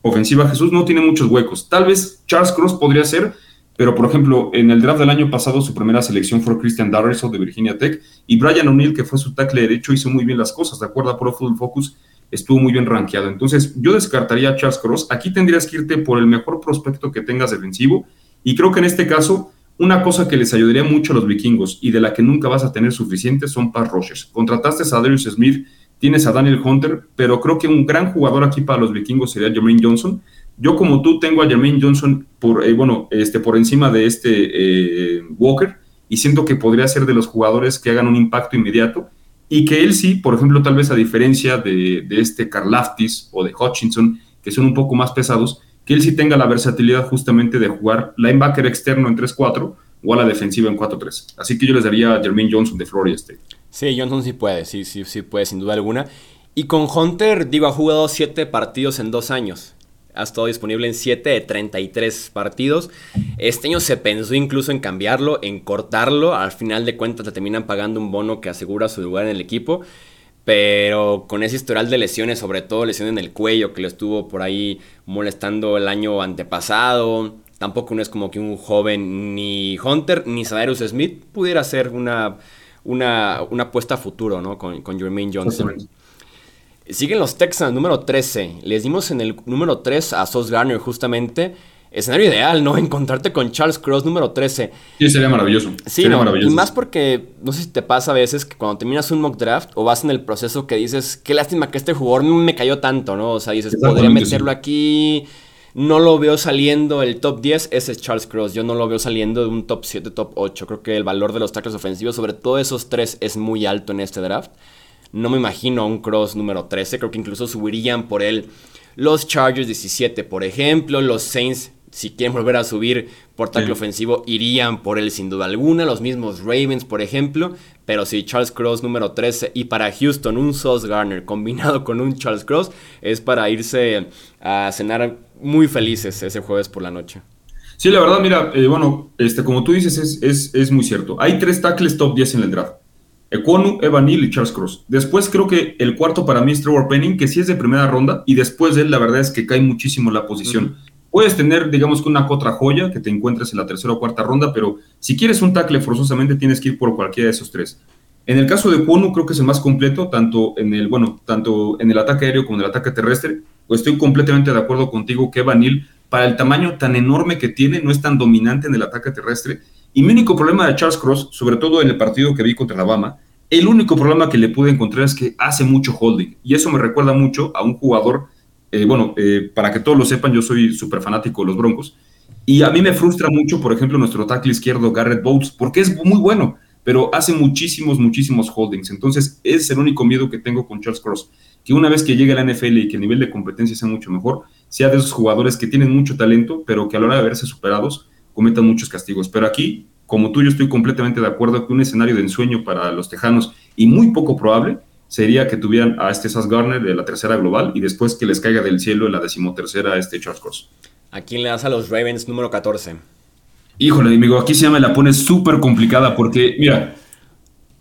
ofensiva, Jesús no tiene muchos huecos. Tal vez Charles Cross podría ser, pero por ejemplo, en el draft del año pasado su primera selección fue Christian Darrisaw de Virginia Tech y Brian O'Neill, que fue su tackle derecho, hizo muy bien las cosas. De acuerdo a Pro Football Focus, estuvo muy bien rankeado. Entonces, yo descartaría a Charles Cross. Aquí tendrías que irte por el mejor prospecto que tengas defensivo y creo que en este caso una cosa que les ayudaría mucho a los vikingos y de la que nunca vas a tener suficiente son pass rushers. Contrataste a Darius Smith, tienes a Daniel Hunter, pero creo que un gran jugador aquí para los vikingos sería Jermaine Johnson. Yo como tú tengo a Jermaine Johnson por, eh, bueno, este, por encima de este eh, Walker y siento que podría ser de los jugadores que hagan un impacto inmediato y que él sí, por ejemplo, tal vez a diferencia de, este Karlaftis o de Hutchinson, que son un poco más pesados, que él sí tenga la versatilidad justamente de jugar linebacker externo en 3-4 o a la defensiva en 4-3. Así que yo les daría a Jermaine Johnson de Florida State. Sí, Johnson sí puede, sí, sí, sí puede, sin duda alguna. Y con Hunter, digo, ha jugado 7 partidos en 2 años. Ha estado disponible en 7 de 33 partidos. Este año se pensó incluso en cambiarlo, en cortarlo. Al final de cuentas le terminan pagando un bono que asegura su lugar en el equipo. Pero con ese historial de lesiones, sobre todo lesiones en el cuello, que le estuvo por ahí molestando el año antepasado. Tampoco no es como que un joven ni Hunter ni Cyrus Smith pudiera ser una, una, apuesta a futuro, ¿no? Con, con Jermaine Johnson. Siguen los Texans, número 13. Les dimos en el número 3 a Sos Garner, justamente escenario ideal, ¿no? Encontrarte con Charles Cross número 13. Sí, sería maravilloso. Sí, sería maravilloso. y más porque, no sé si te pasa a veces que cuando terminas un mock draft o vas en el proceso que dices, qué lástima que este jugador me cayó tanto, ¿no? O sea, dices, podría meterlo aquí, no lo veo saliendo el top 10, ese es Charles Cross, yo no lo veo saliendo de un top 7, top 8. Creo que el valor de los tackles ofensivos, sobre todo esos tres, es muy alto en este draft. No me imagino a un Cross número 13, creo que incluso subirían por él los Chargers 17, por ejemplo, los Saints si quieren volver a subir por tackle ofensivo, irían por él sin duda alguna. Los mismos Ravens, por ejemplo. Pero si Charles Cross número 13 y para Houston un Sauce Garner combinado con un Charles Cross es para irse a cenar muy felices ese jueves por la noche. Sí, la verdad, mira, eh, bueno, este, como tú dices, es, es, muy cierto. Hay tres tackles top 10 en el draft. Equonu, Evan Neal y Charles Cross. Después creo que el cuarto para mí es Trevor Penning, que sí es de primera ronda, y después de él la verdad es que cae muchísimo la posición. Puedes tener, digamos que una otra joya que te encuentres en la tercera o cuarta ronda, pero si quieres un tackle forzosamente tienes que ir por cualquiera de esos tres. En el caso de Kwonu creo que es el más completo, tanto en el, bueno, tanto en el ataque aéreo como en el ataque terrestre. Pues estoy completamente de acuerdo contigo que Vanil, para el tamaño tan enorme que tiene, no es tan dominante en el ataque terrestre. Y mi único problema de Charles Cross, sobre todo en el partido que vi contra Alabama, el único problema que le pude encontrar es que hace mucho holding. Y eso me recuerda mucho a un jugador eh, bueno, eh, para que todos lo sepan, yo soy súper fanático de los Broncos. Y a mí me frustra mucho, por ejemplo, nuestro tackle izquierdo, Garrett Bowles, porque es muy bueno, pero hace muchísimos, muchísimos holdings. Entonces, es el único miedo que tengo con Charles Cross, que una vez que llegue a la NFL y que el nivel de competencia sea mucho mejor, sea de esos jugadores que tienen mucho talento, pero que a la hora de verse superados, cometan muchos castigos. Pero aquí, como tú, yo estoy completamente de acuerdo que un escenario de ensueño para los Tejanos y muy poco probable sería que tuvieran a este Sass Garner de la tercera global y después que les caiga del cielo en la decimotercera este Charles Cross. ¿A quién le das a los Ravens número 14? Híjole, amigo, aquí se me la pone súper complicada porque, mira,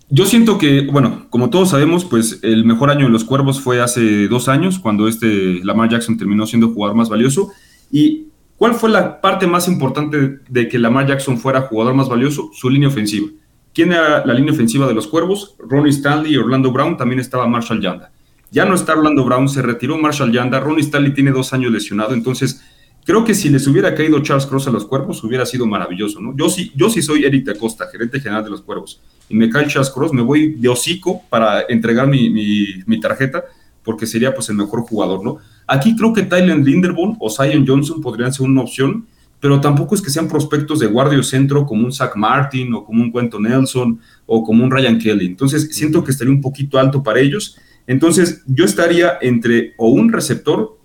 yo siento que, bueno, como todos sabemos, pues el mejor año de los Cuervos fue hace dos años, cuando este Lamar Jackson terminó siendo jugador más valioso. ¿Y cuál fue la parte más importante de que Lamar Jackson fuera jugador más valioso? Su línea ofensiva. ¿Quién era la línea ofensiva de los Cuervos? Ronnie Stanley y Orlando Brown, también estaba Marshall Yanda. Ya no está Orlando Brown, se retiró Marshall Yanda, Ronnie Stanley tiene dos años lesionado, entonces creo que si les hubiera caído Charles Cross a los Cuervos hubiera sido maravilloso, ¿no? Yo sí, yo sí soy Eric Acosta, gerente general de los Cuervos, y me cae Charles Cross, me voy de hocico para entregar mi, mi, tarjeta, porque sería pues el mejor jugador, ¿no? Aquí creo que Tyler Linderbaum o Zion Johnson podrían ser una opción, pero tampoco es que sean prospectos de guardia centro como un Zach Martin o como un Cuento Nelson o como un Ryan Kelly. Entonces siento que estaría un poquito alto para ellos. Entonces yo estaría entre o un receptor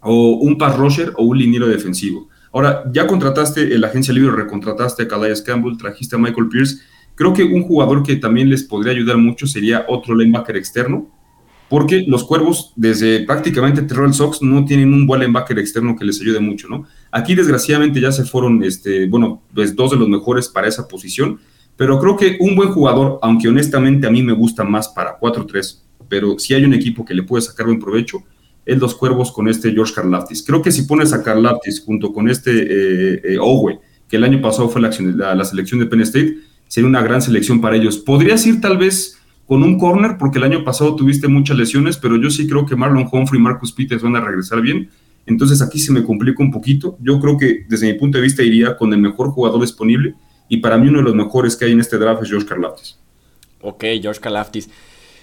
o un pass rusher o un liniero defensivo. Ahora, ya contrataste en la agencia libre, recontrataste a Calais Campbell, trajiste a Michael Pierce. Creo que un jugador que también les podría ayudar mucho sería otro linebacker externo, porque los Cuervos, desde prácticamente Terrell Sox, no tienen un buen linebacker externo que les ayude mucho, ¿no? Aquí, desgraciadamente, ya se fueron, este, bueno, pues dos de los mejores para esa posición, pero creo que un buen jugador, aunque honestamente a mí me gusta más para 4-3, pero si hay un equipo que le puede sacar buen provecho, es los Cuervos con este George Karlaftis. Creo que si pones a Karlaftis junto con este eh, eh, Owe, que el año pasado fue la, la selección de Penn State, sería una gran selección para ellos. Podrías ir tal vez con un corner, porque el año pasado tuviste muchas lesiones, pero yo sí creo que Marlon Humphrey y Marcus Peters van a regresar bien. Entonces aquí se me complica un poquito. Yo creo que desde mi punto de vista iría con el mejor jugador disponible y para mí uno de los mejores que hay en este draft es George Karlaftis. Ok, George Karlaftis.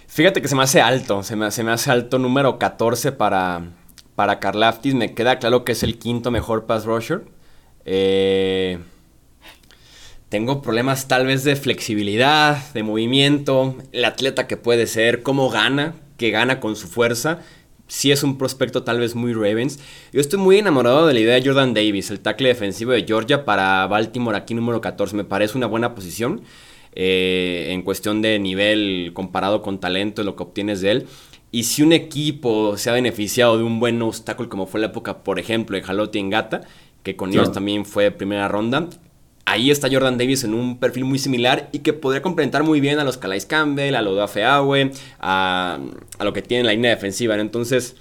Fíjate que se me hace alto, se me, hace alto número 14 para, para Karlaftis. Me queda claro que es el quinto mejor pass rusher. Eh, tengo problemas tal vez de flexibilidad, de movimiento, el atleta que puede ser, cómo gana, que gana con su fuerza. Si es un prospecto tal vez muy Ravens. Yo estoy muy enamorado de la idea de Jordan Davis, el tackle defensivo de Georgia para Baltimore aquí número 14. Me parece una buena posición eh, en cuestión de nivel comparado con talento, lo que obtienes de él. Y si un equipo se ha beneficiado de un buen obstáculo como fue la época, por ejemplo, en Jalote en Gata, que con ellos también fue primera ronda, ahí está Jordan Davis en un perfil muy similar y que podría complementar muy bien a los Calais Campbell, a los de Awe, a, a lo que tiene la línea defensiva. Entonces,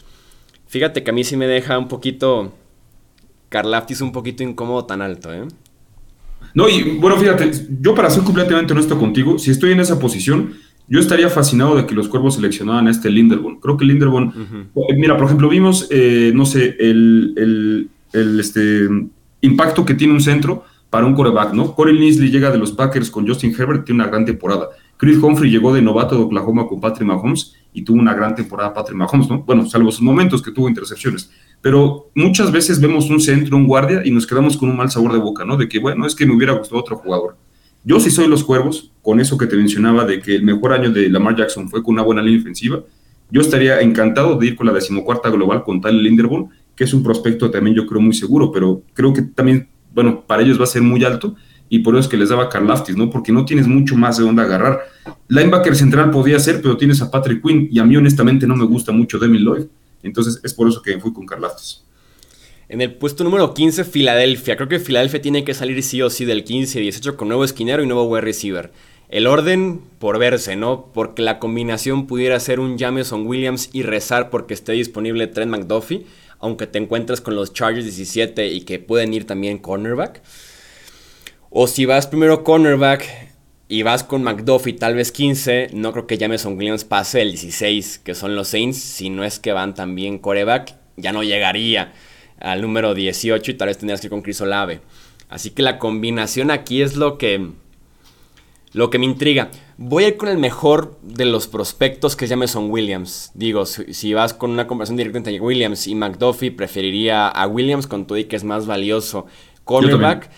fíjate que a mí sí me deja un poquito. Carlaftis un poquito incómodo tan alto, ¿eh? No, y bueno, fíjate, yo para ser completamente honesto contigo, si estoy en esa posición, yo estaría fascinado de que los cuervos seleccionaran a este Linderbaum. Creo que Linderbaum, eh, mira, por ejemplo, vimos, eh, no sé, el, el, el este, impacto que tiene un centro para un coreback, ¿no? Corey Linsley llega de los Packers con Justin Herbert, tiene una gran temporada. Chris Humphrey llegó de novato de Oklahoma con Patrick Mahomes y tuvo una gran temporada Patrick Mahomes, ¿no? Bueno, salvo sus momentos que tuvo intercepciones. Pero muchas veces vemos un centro, un guardia y nos quedamos con un mal sabor de boca, ¿no? De que, bueno, es que me hubiera gustado otro jugador. Yo sí soy los cuervos, con eso que te mencionaba de que el mejor año de Lamar Jackson fue con una buena línea ofensiva. Yo estaría encantado de ir con la decimocuarta global con Tyler Linderbaum, que es un prospecto también yo creo muy seguro, pero creo que también bueno, para ellos va a ser muy alto y por eso es que les daba Karlaftis, ¿no? Porque no tienes mucho más de dónde agarrar. Linebacker central podía ser, pero tienes a Patrick Quinn y a mí honestamente no me gusta mucho Demi Lloyd. Entonces es por eso que fui con Karlaftis. En el puesto número 15, Filadelfia. Creo que Filadelfia tiene que salir sí o sí del 15 y 18 con nuevo esquinero y nuevo wide receiver. El orden por verse, ¿no? Porque la combinación pudiera ser un Jameson Williams y rezar porque esté disponible Trent McDuffie aunque te encuentres con los Chargers 17 y que pueden ir también cornerback. O si vas primero cornerback y vas con McDuffie tal vez 15, no creo que Jameson Williams pase el 16, que son los Saints, si no es que van también coreback, ya no llegaría al número 18 y tal vez tendrías que ir con Chris Olave. Así que la combinación aquí es lo que, lo que me intriga. Voy a ir con el mejor de los prospectos que es Jameson Williams. Digo, si, vas con una conversación directa entre Williams y McDuffie, preferiría a Williams con todo y que es más valioso cornerback.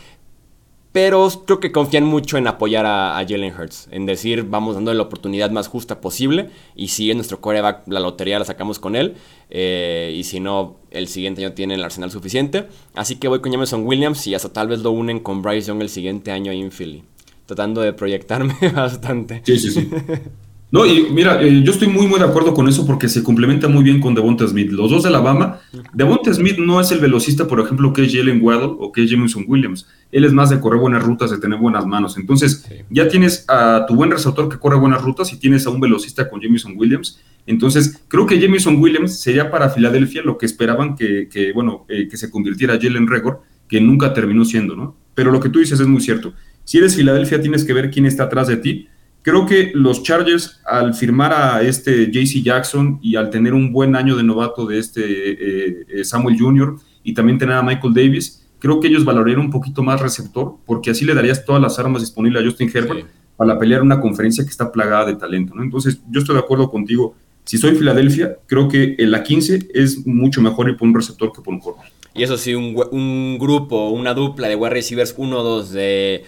Pero creo que confían mucho en apoyar a, Jalen Hurts. En decir, vamos dando la oportunidad más justa posible. Y si en nuestro coreback la lotería la sacamos con él. Eh, y si no, el siguiente año tiene el arsenal suficiente. Así que voy con Jameson Williams y hasta tal vez lo unen con Bryce Young el siguiente año ahí en Philly tratando de proyectarme bastante. Sí, sí, sí. No, y mira, eh, yo estoy muy, muy de acuerdo con eso porque se complementa muy bien con Devonta Smith. Los dos de Alabama. Devonta Smith no es el velocista, por ejemplo, que es Jalen Waddle o que es Jameson Williams. Él es más de correr buenas rutas, de tener buenas manos. Entonces, ya tienes a tu buen receptor que corre buenas rutas y tienes a un velocista con Jameson Williams. Entonces, creo que Jameson Williams sería para Filadelfia lo que esperaban que, que bueno, eh, que se convirtiera Jalen Regor, que nunca terminó siendo, ¿no? Pero lo que tú dices es muy cierto. Si eres Filadelfia, tienes que ver quién está atrás de ti. Creo que los Chargers, al firmar a este JC Jackson y al tener un buen año de novato de este eh, eh, Samuel Jr. y también tener a Michael Davis, creo que ellos valorarían un poquito más receptor, porque así le darías todas las armas disponibles a Justin Herbert para pelear una conferencia que está plagada de talento. ¿no? Entonces, yo estoy de acuerdo contigo. Si soy Filadelfia, creo que en la 15 es mucho mejor ir por un receptor que por un corner. Y eso sí, un, un grupo, una dupla de wide receivers 1-2 de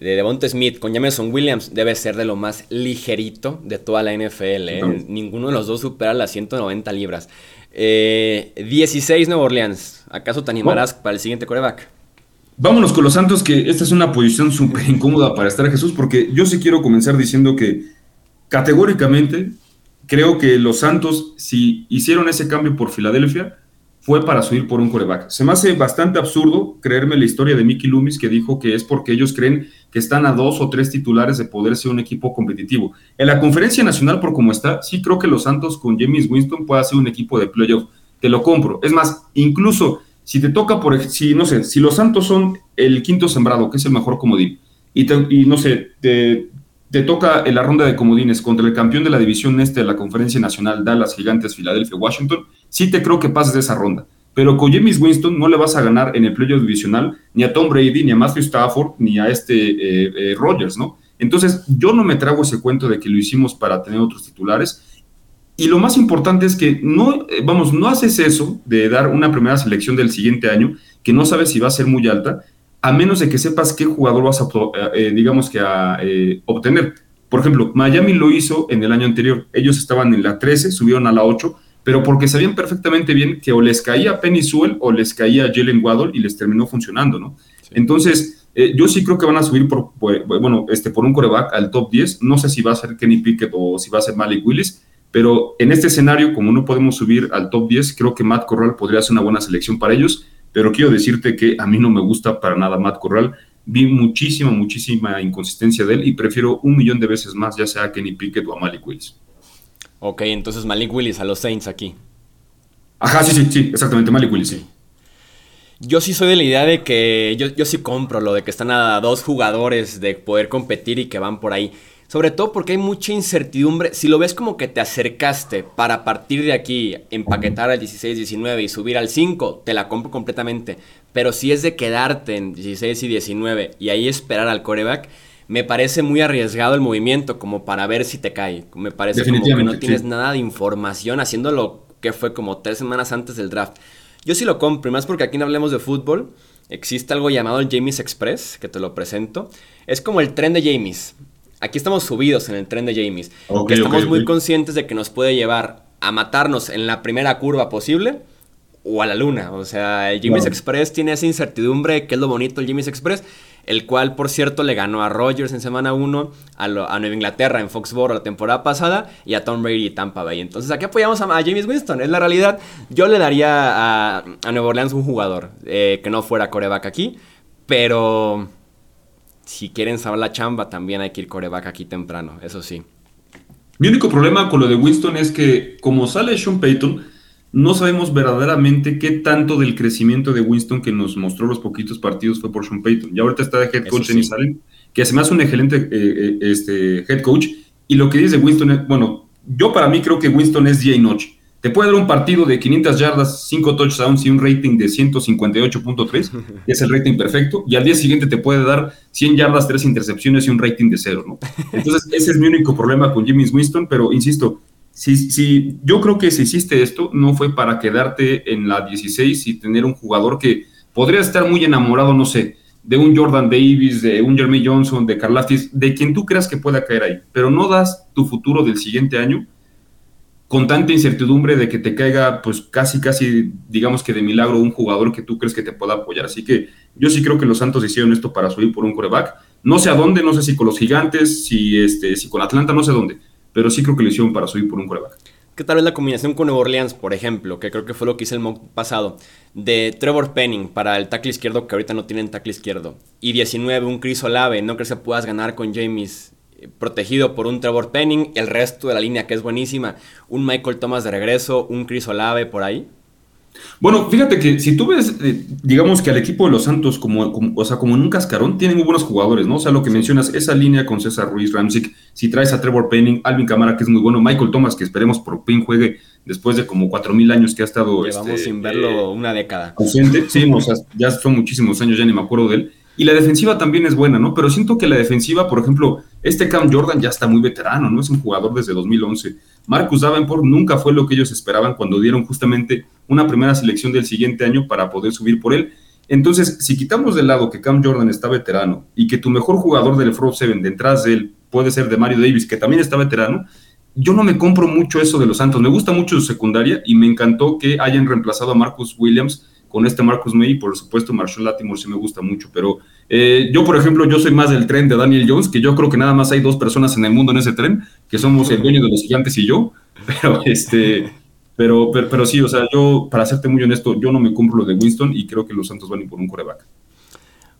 de Devonta Smith con Jameson Williams debe ser de lo más ligerito de toda la NFL. ¿eh? Ninguno de los dos supera las 190 libras. 16 eh, Nueva Orleans. ¿Acaso te animarás para el siguiente coreback? Vámonos con los Santos, que esta es una posición súper incómoda para estar Jesús, porque yo sí quiero comenzar diciendo que categóricamente creo que los Santos, si hicieron ese cambio por Filadelfia, fue para subir por un coreback. Se me hace bastante absurdo creerme la historia de Mickey Loomis que dijo que es porque ellos creen que están a dos o tres titulares de poder ser un equipo competitivo. En la conferencia nacional, por como está, sí creo que los Santos con James Winston pueda ser un equipo de playoff. Te lo compro. Es más, incluso si te toca, por si no sé, si los Santos son el quinto sembrado, que es el mejor comodín, y, y no sé, te, te toca en la ronda de comodines contra el campeón de la división este de la conferencia nacional, Dallas Gigantes, Filadelfia, Washington, sí te creo que pases esa ronda. Pero con James Winston no le vas a ganar en el playoff divisional ni a Tom Brady, ni a Matthew Stafford, ni a este eh, eh, Rodgers, ¿no? Entonces, yo no me trago ese cuento de que lo hicimos para tener otros titulares. Y lo más importante es que no, eh, vamos, no haces eso de dar una primera selección del siguiente año, que no sabes si va a ser muy alta, a menos de que sepas qué jugador vas a, digamos que a obtener. Por ejemplo, Miami lo hizo en el año anterior. Ellos estaban en la 13, subieron a la 8 pero porque sabían perfectamente bien que o les caía Penny Sewell o les caía Jalen Waddle y les terminó funcionando, ¿no? Entonces, eh, yo sí creo que van a subir por, bueno, este, por un coreback al top 10. No sé si va a ser Kenny Pickett o si va a ser Malik Willis, pero en este escenario, como no podemos subir al top 10, creo que Matt Corral podría ser una buena selección para ellos. Pero quiero decirte que a mí no me gusta para nada Matt Corral. Vi muchísima, muchísima inconsistencia de él y prefiero un millón de veces más, ya sea a Kenny Pickett o a Malik Willis. Ok, entonces Malik Willis a los Saints aquí. Ajá, sí, sí, sí, exactamente, Malik Willis, sí. Yo sí soy de la idea de que yo, yo sí compro lo de que están a dos jugadores de poder competir y que van por ahí. Sobre todo porque hay mucha incertidumbre. Si lo ves como que te acercaste para partir de aquí empaquetar al 16-19 y subir al 5, te la compro completamente. Pero si es de quedarte en 16 y 19 y ahí esperar al coreback, me parece muy arriesgado el movimiento como para ver si te cae. Me parece como que no tienes nada de información haciéndolo que fue como tres semanas antes del draft. Yo sí lo compro, y más porque aquí no hablemos de fútbol. Existe algo llamado el James Express, que te lo presento. Es como el tren de James. Aquí estamos subidos en el tren de James. estamos muy conscientes de que nos puede llevar a matarnos en la primera curva posible o a la luna. O sea, el James Express tiene esa incertidumbre, que es lo bonito el James Express el cual por cierto le ganó a Rogers en semana 1, a, Nueva Inglaterra en Foxborough la temporada pasada y a Tom Brady y Tampa Bay. Entonces aquí apoyamos a, James Winston, es la realidad. Yo le daría a, Nueva Orleans un jugador eh, que no fuera coreback aquí, pero si quieren saber la chamba también hay que ir coreback aquí temprano, eso sí. Mi único problema con lo de Winston es que como sale Sean Payton, no sabemos verdaderamente qué tanto del crecimiento de Winston que nos mostró los poquitos partidos fue por Sean Payton. Y ahorita está de head coach en Israel, que se me hace un excelente eh, eh, este, head coach. Y lo que dice Winston es, bueno, yo para mí creo que Winston es día y noche. te puede dar un partido de 500 yardas, 5 touchdowns y un rating de 158.3, que es el rating perfecto, y al día siguiente te puede dar 100 yardas, 3 intercepciones y un rating de 0, ¿no? Entonces, ese es mi único problema con Jimmy Winston, pero insisto, si, si, yo creo que si hiciste esto, no fue para quedarte en la 16 y tener un jugador que podría estar muy enamorado, no sé, de un Jordan Davis, de un Jeremy Johnson, de Carlaftis, de quien tú creas que pueda caer ahí, pero no das tu futuro del siguiente año con tanta incertidumbre de que te caiga, pues casi, casi, digamos que de milagro, un jugador que tú crees que te pueda apoyar. Así que yo sí creo que los Santos hicieron esto para subir por un coreback. No sé a dónde, no sé si con los gigantes, si, este, si con Atlanta, no sé dónde, pero sí creo que lo hicieron para subir por un coreback. ¿Qué tal es la combinación con Nueva Orleans, por ejemplo? Que creo que fue lo que hice el mock pasado. De Trevor Penning para el tackle izquierdo, que ahorita no tienen tackle izquierdo. Y 19, un Chris Olave. ¿No crees que puedas ganar con James protegido por un Trevor Penning, el resto de la línea que es buenísima, un Michael Thomas de regreso, un Chris Olave por ahí. Bueno, fíjate que si tú ves, eh, digamos que al equipo de los Santos, como, o sea, como en un cascarón, tienen muy buenos jugadores, ¿no? O sea, lo que mencionas, esa línea con César Ruiz, Ramsick, si traes a Trevor Penning, Alvin Camara, que es muy bueno, Michael Thomas, que esperemos por fin juegue después de como cuatro mil años que ha estado. Llevamos este, sin verlo eh, una década. Ausente, sí, o sea, ya son muchísimos años, ya ni me acuerdo de él. Y la defensiva también es buena, ¿no? Pero siento que la defensiva, por ejemplo, este Cam Jordan ya está muy veterano, ¿no? Es un jugador desde 2011. Marcus Davenport nunca fue lo que ellos esperaban cuando dieron justamente una primera selección del siguiente año para poder subir por él. Entonces, si quitamos de lado que Cam Jordan está veterano y que tu mejor jugador del front seven detrás de él puede ser de Mario Davis, que también está veterano, yo no me compro mucho eso de los Santos. Me gusta mucho su secundaria y me encantó que hayan reemplazado a Marcus Williams con este Marcus May y por supuesto Marshall Latimore sí me gusta mucho, pero eh, yo por ejemplo yo soy más del tren de Daniel Jones, que yo creo que nada más hay dos personas en el mundo en ese tren, que somos el dueño de los gigantes y yo, pero este... Pero, pero, sí, o sea, yo, para serte muy honesto, yo no me compro lo de Winston y creo que los Santos van a ir por un coreback.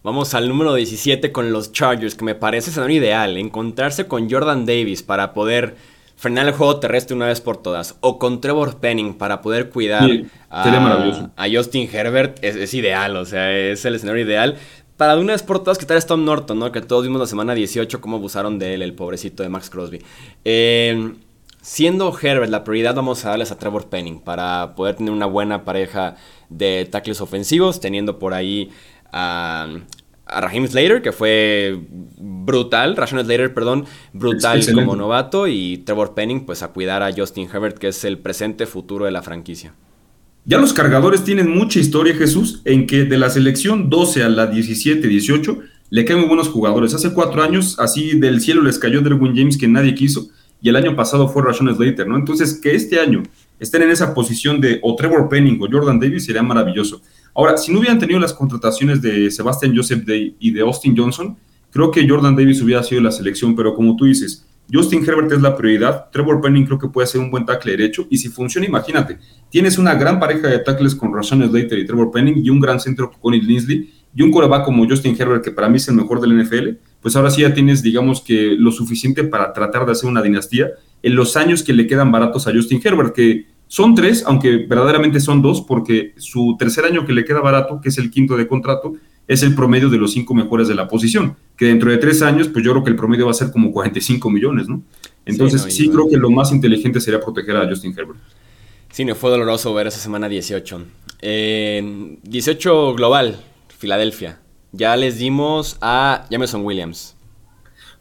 Vamos al número 17 con los Chargers, que me parece ser ideal. Encontrarse con Jordan Davis para poder frenar el juego terrestre una vez por todas, o con Trevor Penning para poder cuidar a, Justin Herbert, es, ideal, o sea, es el escenario ideal. Para de una vez por todas quitar a Tom Norton, ¿no? Que todos vimos la semana 18 cómo abusaron de él, el pobrecito de Max Crosby. Eh, siendo Herbert la prioridad, vamos a darles a Trevor Penning para poder tener una buena pareja de tackles ofensivos, teniendo por ahí a, a Raheem Slater, que fue brutal, Rashawn Slater, perdón, brutal como novato, y Trevor Penning, pues a cuidar a Justin Herbert, que es el presente futuro de la franquicia. Ya los cargadores tienen mucha historia, Jesús, en que de la selección 12 a la 17-18 le caen muy buenos jugadores. Hace cuatro años, así del cielo les cayó Derwin James, que nadie quiso, y el año pasado fue Rashawn Slater, ¿no? Entonces, que este año estén en esa posición de o Trevor Penning o Jordan Davis sería maravilloso. Ahora, si no hubieran tenido las contrataciones de Sebastian Joseph Day y de Austin Johnson, creo que Jordan Davis hubiera sido la selección, pero como tú dices, Justin Herbert es la prioridad, Trevor Penning creo que puede ser un buen tackle derecho, y si funciona, imagínate, tienes una gran pareja de tackles con Rashawn Slater y Trevor Penning, y un gran centro con Connie Linsley, y un coreback como Justin Herbert, que para mí es el mejor del NFL, pues ahora sí ya tienes, digamos que lo suficiente para tratar de hacer una dinastía en los años que le quedan baratos a Justin Herbert, que son tres, aunque verdaderamente son dos, porque su tercer año que le queda barato, que es el quinto de contrato, es el promedio de los cinco mejores de la posición, que dentro de tres años, pues yo creo que el promedio va a ser como 45 millones, ¿no? Entonces sí, creo que lo más inteligente sería proteger a Justin Herbert. Sí, no fue doloroso ver esa semana 18. 18 global, Filadelfia. Ya les dimos a Jameson Williams.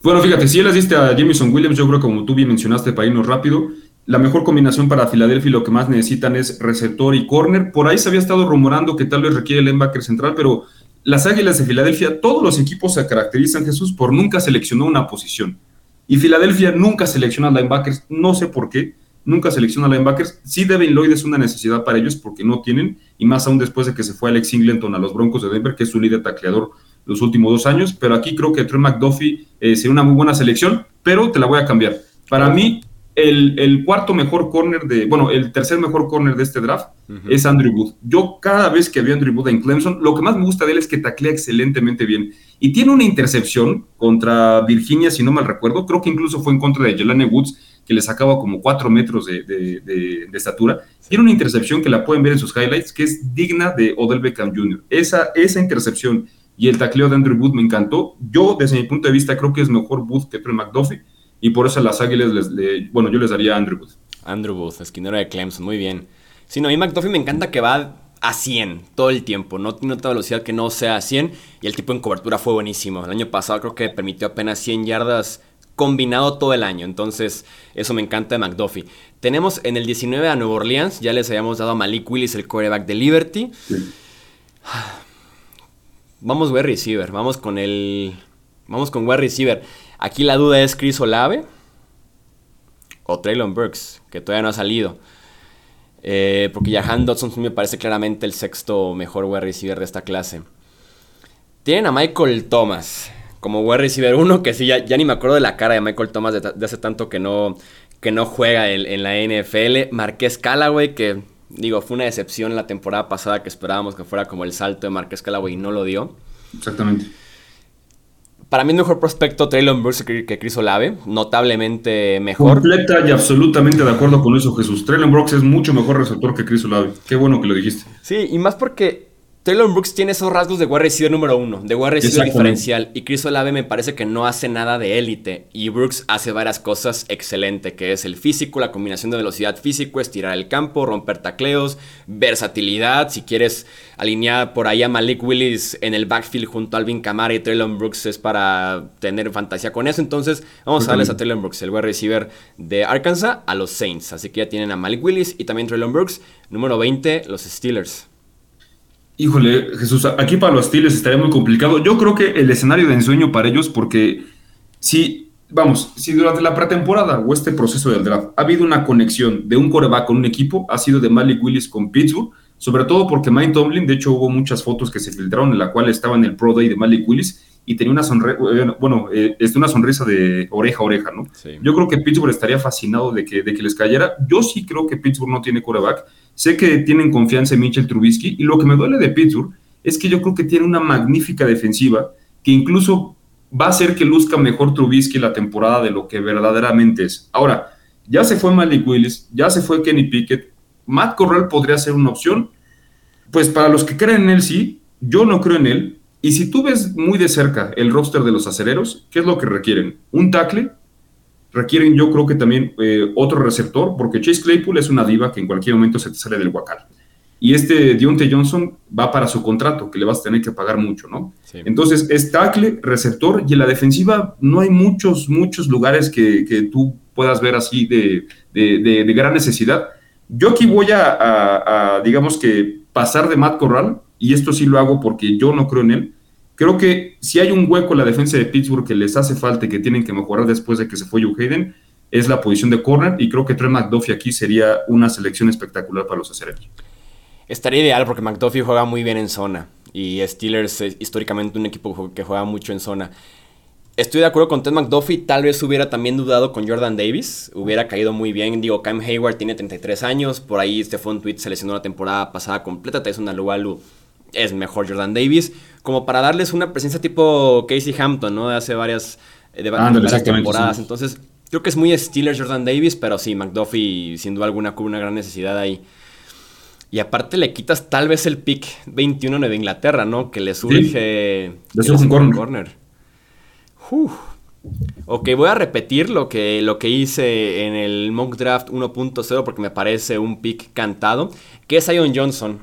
Bueno, fíjate, si ya les diste a Jameson Williams, yo creo que como tú bien mencionaste para irnos rápido, la mejor combinación para Filadelfia y lo que más necesitan es receptor y corner. Por ahí se había estado rumorando que tal vez requiere el linebacker central, pero las Águilas de Filadelfia, todos los equipos se caracterizan, Jesús, por nunca seleccionó una posición. Y Filadelfia nunca selecciona linebackers, no sé por qué, nunca selecciona linebackers. Sí, Devin Lloyd es una necesidad para ellos porque no tienen, y más aún después de que se fue Alex Singleton a los Broncos de Denver, que es su líder tacleador los últimos dos años. Pero aquí creo que Trey McDuffie eh, sería una muy buena selección, pero te la voy a cambiar. Para mí, el, cuarto mejor corner de, bueno, el tercer mejor corner de este draft es Andrew Wood. Yo cada vez que veo a Andrew Wood en Clemson, lo que más me gusta de él es que taclea excelentemente bien. Y tiene una intercepción contra Virginia, si no mal recuerdo, creo que incluso fue en contra de Jelane Woods, que le sacaba como cuatro metros de, estatura. Tiene una intercepción que la pueden ver en sus highlights, que es digna de Odell Beckham Jr. Esa, esa intercepción y el tacleo de Andrew Wood me encantó. Yo, desde mi punto de vista, creo que es mejor Wood que Trey McDuffie y por eso las Águilas, les, bueno, yo les daría a Andrew Wood. Andrew Booth, esquinero de Clemson, muy bien. Sí, no, a mí McDuffie me encanta que va a 100 todo el tiempo, no tiene otra velocidad que no sea a 100 y el tipo en cobertura fue buenísimo. El año pasado creo que permitió apenas 100 yardas combinado todo el año, entonces eso me encanta de McDuffie. Tenemos en el 19 a Nueva Orleans, ya les habíamos dado a Malik Willis el quarterback de Liberty. Vamos wide receiver, vamos con el vamos con wide receiver. Aquí la duda es Chris Olave o Traylon Burks, que todavía no ha salido. Eh, porque Jahan Dodson me parece claramente el sexto mejor wide receiver de esta clase. Tienen a Michael Thomas como wide receiver 1, que sí, ya, ni me acuerdo de la cara de Michael Thomas de, hace tanto que no, que no juega en, la NFL. Marqués Callaway, que digo, fue una decepción la temporada pasada que esperábamos que fuera como el salto de Marqués Callaway y no lo dio. Exactamente. Para mí, el mejor prospecto Traylon Burks que Chris Olave, notablemente mejor. Completa y absolutamente de acuerdo con eso, Jesús. Traylon Brooks es mucho mejor receptor que Chris Olave. Qué bueno que lo dijiste. Sí, y más porque Taylor Brooks tiene esos rasgos de wide receiver número uno, de wide receiver diferencial. Y Chris Olave me parece que no hace nada de élite. Y Brooks hace varias cosas excelente, que es el físico, la combinación de velocidad físico, estirar el campo, romper tacleos, versatilidad. Si quieres alinear por ahí a Malik Willis en el backfield junto a Alvin Kamara y Traylon Brooks es para tener fantasía con eso. Entonces, vamos a darles a Traylon Brooks, el wide receiver de Arkansas, a los Saints. Así que ya tienen a Malik Willis y también Traylon Brooks. Número 20, los Steelers. Híjole, Jesús, aquí para los Steelers estaría muy complicado. Yo creo que el escenario de ensueño para ellos, porque si, vamos, si durante la pretemporada o este proceso del draft ha habido una conexión de un coreback con un equipo, ha sido de Malik Willis con Pittsburgh, sobre todo porque Mike Tomlin, de hecho hubo muchas fotos que se filtraron en la cual estaba en el Pro Day de Malik Willis y tenía una sonrisa, bueno, eh, una sonrisa de oreja a oreja, ¿no? Yo creo que Pittsburgh estaría fascinado de que, de que les cayera. Yo sí creo que Pittsburgh no tiene coreback. Sé que tienen confianza en Mitchell Trubisky y lo que me duele de Pittsburgh es que yo creo que tiene una magnífica defensiva que incluso va a hacer que luzca mejor Trubisky la temporada de lo que verdaderamente es. Ahora, ya se fue Malik Willis, ya se fue Kenny Pickett, Matt Corral podría ser una opción. Pues para los que creen en él, sí, yo no creo en él. Y si tú ves muy de cerca el roster de los acereros, ¿qué es lo que requieren? Un tackle, requieren yo creo que también eh, otro receptor, porque Chase Claypool es una diva que en cualquier momento se te sale del guacal. Y este Dionte Johnson va para su contrato, que le vas a tener que pagar mucho, ¿no? Entonces es tackle, receptor, y en la defensiva no hay muchos, muchos lugares que, que tú puedas ver así de, de, de, gran necesidad. Yo aquí voy a, a, digamos que, pasar de Matt Corral, y esto sí lo hago porque yo no creo en él, Creo que si hay un hueco en la defensa de Pittsburgh que les hace falta y que tienen que mejorar después de que se fue Joe Hayden, es la posición de corner y creo que Trey McDuffie aquí sería una selección espectacular para los acereros. Estaría ideal porque McDuffie juega muy bien en zona y Steelers es históricamente un equipo que juega mucho en zona. Estoy de acuerdo con Ted McDuffie, tal vez hubiera también dudado con Jordan Davis, hubiera caído muy bien. Digo, Cam Hayward tiene 33 años, por ahí este fue un tweet seleccionó la temporada pasada completa, una Alualu es mejor Jordan Davis, como para darles una presencia tipo Casey Hampton, ¿no? De hace varias, eh, de, varias temporadas. Entonces, creo que es muy Steelers Jordan Davis, pero sí, McDuffie sin duda alguna cubre una gran necesidad ahí. Y aparte le quitas tal vez el pick 21 de Inglaterra, ¿no? Que le surge... Sí, un corner. corner. Ok, voy a repetir lo que, lo que hice en el mock draft 1.0 porque me parece un pick cantado, que es Ion Johnson.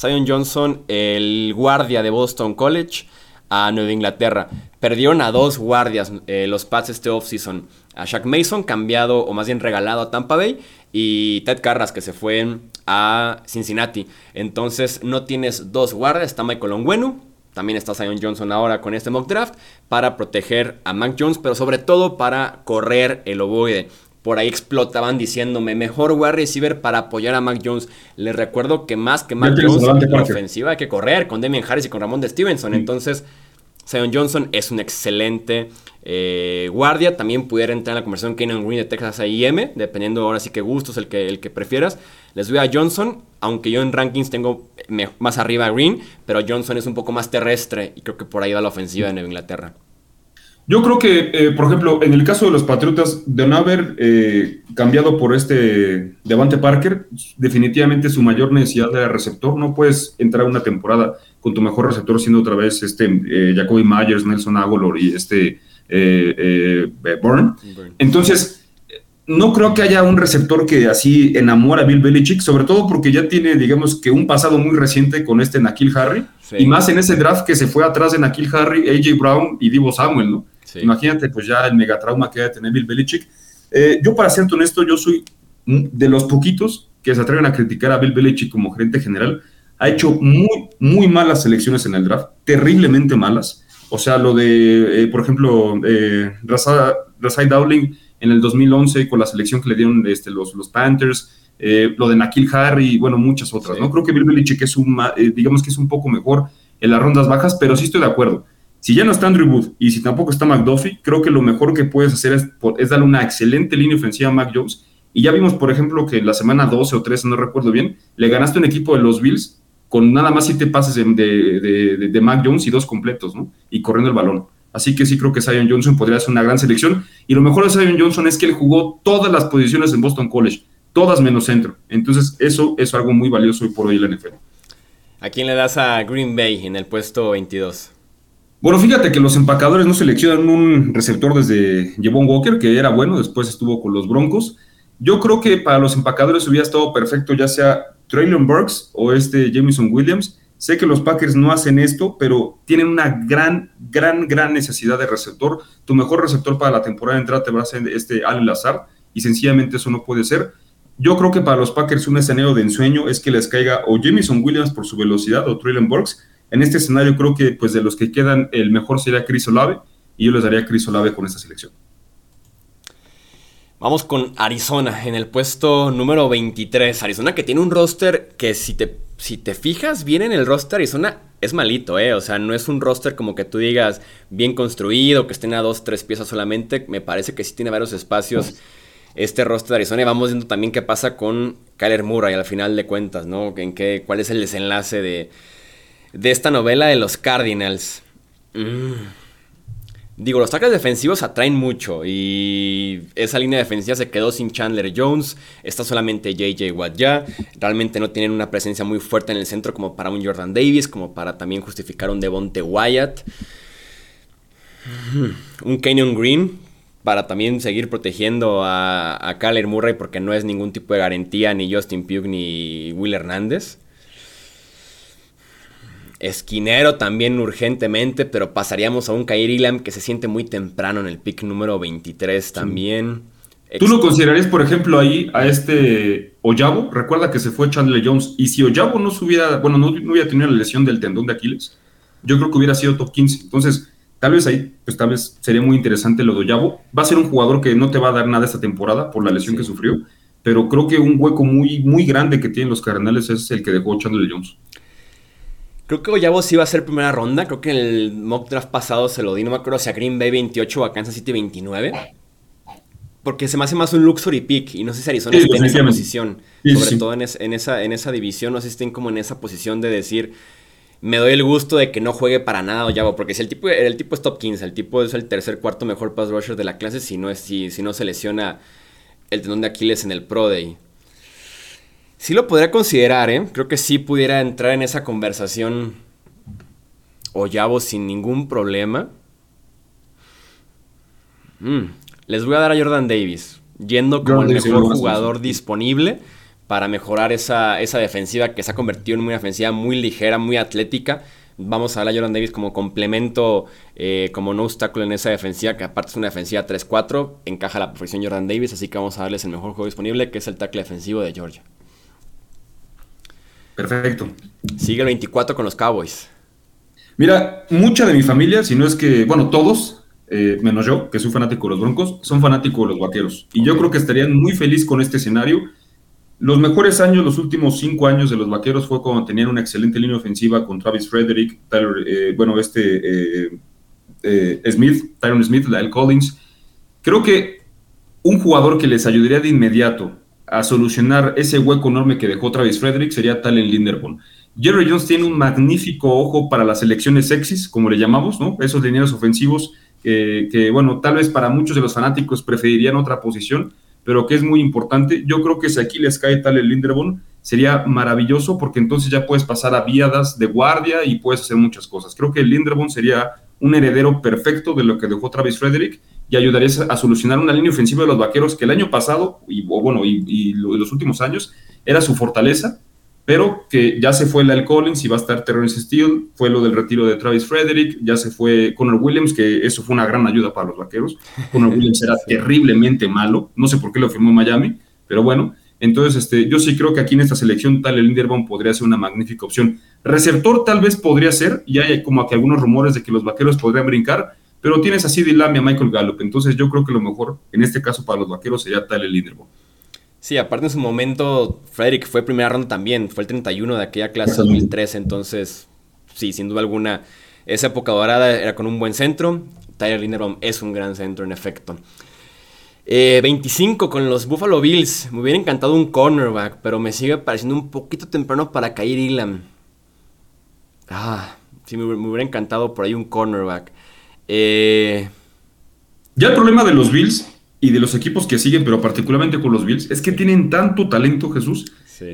Zion Johnson, el guardia de Boston College, a Nueva Inglaterra. Perdieron a dos guardias eh, los Pats este offseason. A Shaq Mason, cambiado o más bien regalado a Tampa Bay. Y Ted Carras, que se fue a Cincinnati. Entonces no tienes dos guardias. Está Michael Onwenu. También está Zion Johnson ahora con este mock draft. Para proteger a Mac Jones. Pero sobre todo para correr el ovoide por ahí explotaban diciéndome mejor wide receiver para apoyar a Mac Jones. Les recuerdo que más que Mac Jones en la ofensiva hay que correr con Demian Harris y con Ramón de Stevenson. Entonces, Zion Johnson es un excelente eh, guardia. También pudiera entrar en la conversación Kenan Green de Texas A&M, dependiendo ahora sí que gustos el que, el que prefieras. Les doy a Johnson, aunque yo en rankings tengo más arriba a Green, pero Johnson es un poco más terrestre y creo que por ahí va la ofensiva de Nueva Inglaterra. Yo creo que, eh, por ejemplo, en el caso de los Patriotas, de no haber eh, cambiado por este Devante Parker, definitivamente su mayor necesidad de receptor. No puedes entrar una temporada con tu mejor receptor siendo otra vez este eh, Jacoby Myers, Nelson Aguilar y este Bourne. Entonces, no creo que haya un receptor que así enamora a Bill Belichick, sobre todo porque ya tiene, digamos que un pasado muy reciente con este Nakil Harry, y más en ese draft que se fue atrás de Nakil Harry, AJ Brown y Divo Samuel, ¿no? Imagínate, pues ya el megatrauma que debe tener Bill Belichick. Eh, yo, para ser honesto, yo soy de los poquitos que se atreven a criticar a Bill Belichick como gerente general. Ha hecho muy, muy malas selecciones en el draft, terriblemente malas. O sea, lo de, eh, por ejemplo, eh, Rasai Dowling en el 2011 con la selección que le dieron este, los, los Panthers, eh, lo de Nakil Harry bueno, muchas otras. ¿no? Creo que Bill Belichick es un, digamos que es un poco mejor en las rondas bajas, pero sí estoy de acuerdo. Si ya no está Andrew Wood y si tampoco está McDuffie, creo que lo mejor que puedes hacer es, darle una excelente línea ofensiva a Mac Jones. Y ya vimos, por ejemplo, que la semana 12 o 13, no recuerdo bien, le ganaste un equipo de los Bills con nada más siete pases de, Mac Jones y dos completos, ¿no? Y corriendo el balón. Así que sí creo que Zion Johnson podría ser una gran selección. Y lo mejor de Zion Johnson es que él jugó todas las posiciones en Boston College, todas menos centro. Entonces, eso es algo muy valioso hoy por hoy en la NFL. ¿A quién le das a Green Bay en el puesto 22? Bueno, fíjate que los empacadores no seleccionan un receptor desde Jevon Walker, que era bueno, después estuvo con los Broncos. Yo creo que para los empacadores hubiera estado perfecto, ya sea Traylon Burks o este Jameson Williams. Sé que los Packers no hacen esto, pero tienen una gran, gran, gran necesidad de receptor. Tu mejor receptor para la temporada de entrada te va a ser este Allen Lazar, y sencillamente eso no puede ser. Yo creo que para los Packers un escenario de ensueño es que les caiga o Jameson Williams por su velocidad o Traylon Burks, en este escenario creo que pues de los que quedan el mejor sería Chris Olave y yo les daría a Chris Olave con esta selección. Vamos con Arizona en el puesto número 23. Arizona que tiene un roster que si te, si te fijas bien en el roster Arizona es malito, ¿eh? O sea, no es un roster como que tú digas bien construido, que estén a dos, tres piezas solamente. Me parece que sí tiene varios espacios este roster de Arizona. Y vamos viendo también qué pasa con Kyler Murray al final de cuentas, ¿no? En qué, cuál es el desenlace de, de esta novela de los Cardinals. Mm. Digo, los tackles defensivos atraen mucho y esa línea defensiva se quedó sin Chandler Jones, está solamente JJ Watt ya, realmente no tienen una presencia muy fuerte en el centro como para un Jordan Davis, como para también justificar un Devonte Wyatt. Mm. Un Kenyon Green para también seguir protegiendo a, a Murray porque no es ningún tipo de garantía ni Justin Pugh ni Will Hernández. Esquinero también urgentemente, pero pasaríamos a un Kair Ilam que se siente muy temprano en el pick número 23 también. ¿Tú lo considerarías, por ejemplo, ahí a este Oyabo? Recuerda que se fue Chandler Jones. Y si Oyabo no hubiera, bueno, no, hubiera tenido la lesión del tendón de Aquiles, yo creo que hubiera sido top 15. Entonces, tal vez ahí, pues tal vez sería muy interesante lo de Oyabo. Va a ser un jugador que no te va a dar nada esta temporada por la lesión que sufrió, pero creo que un hueco muy, muy grande que tienen los Cardenales es el que dejó Chandler Jones. Creo que Oyabo sí iba a ser primera ronda. Creo que en el mock draft pasado se lo di. No me acuerdo si a Green Bay 28 o a Kansas City 29. Porque se me hace más un luxury pick. Y no sé si Arizona está en esa posición. sobre todo en, esa, en esa división. No sé si estén como en esa posición de decir. Me doy el gusto de que no juegue para nada Oyabo. Porque si el tipo, el tipo es top 15. El tipo es el tercer, cuarto mejor pass rusher de la clase. Si no, es, si, si no se lesiona el tendón de Aquiles en el Pro Day. Sí lo podría considerar, ¿eh? Creo que sí pudiera entrar en esa conversación Oyabo sin ningún problema. Mm, les voy a dar a Jordan Davis, yendo como el mejor jugador disponible para mejorar esa, defensiva que se ha convertido en una defensiva muy ligera, muy atlética. Vamos a dar a Jordan Davis como complemento, eh, como no obstáculo en esa defensiva, que aparte es una defensiva 3-4, encaja la perfección Jordan Davis, así que vamos a darles el mejor juego disponible, que es el tackle defensivo de Georgia. Perfecto. Sigue el 24 con los Cowboys. Mira, mucha de mi familia, si no es que, bueno, todos, eh, menos yo, que soy fanático de los Broncos, son fanáticos de los Vaqueros. Y yo creo que estarían muy felices con este escenario. Los mejores años, los últimos cinco años de los Vaqueros fue cuando tenían una excelente línea ofensiva con Travis Frederick, Tyler, eh, bueno, este eh, Smith, Tyron Smith, Lyle Collins. Creo que un jugador que les ayudaría de inmediato a solucionar ese hueco enorme que dejó Travis Frederick sería Talen Linderbaum. Jerry Jones tiene un magnífico ojo para las elecciones sexys, como le llamamos, ¿no? Esos lineros ofensivos que, bueno, tal vez para muchos de los fanáticos preferirían otra posición, pero que es muy importante. Yo creo que si aquí les cae Talen Linderbaum, sería maravilloso porque entonces ya puedes pasar a viadas de guardia y puedes hacer muchas cosas. Creo que Linderbaum sería un heredero perfecto de lo que dejó Travis Frederick y ayudarías a solucionar una línea ofensiva de los vaqueros que el año pasado, y bueno, y, los últimos años, era su fortaleza, pero que ya se fue Lyle Collins y va a estar Terrence Steele, fue lo del retiro de Travis Frederick, ya se fue Connor Williams, que eso fue una gran ayuda para los vaqueros. Connor Williams era terriblemente malo, no sé por qué lo firmó Miami, pero bueno, entonces este, yo sí creo que aquí en esta selección tal el Linderbaum podría ser una magnífica opción. Receptor tal vez podría ser, ya hay como que algunos rumores de que los vaqueros podrían brincar, pero tienes así de Lamb a Michael Gallup. Entonces yo creo que lo mejor en este caso para los vaqueros sería el líder. Sí, aparte en su momento, Frederick fue primera ronda también, fue el 31 de aquella clase 2013, entonces sí, sin duda alguna, esa época dorada era con un buen centro, Tyler Linderbaum es un gran centro en efecto. 25 eh, con los Buffalo Bills, me hubiera encantado un cornerback, pero me sigue pareciendo un poquito temprano para caer Ilam. Ah, sí, me hubiera encantado por ahí un cornerback. Eh, ya el problema de los Bills y de los equipos que siguen, pero particularmente con los Bills, es que tienen tanto talento, Jesús,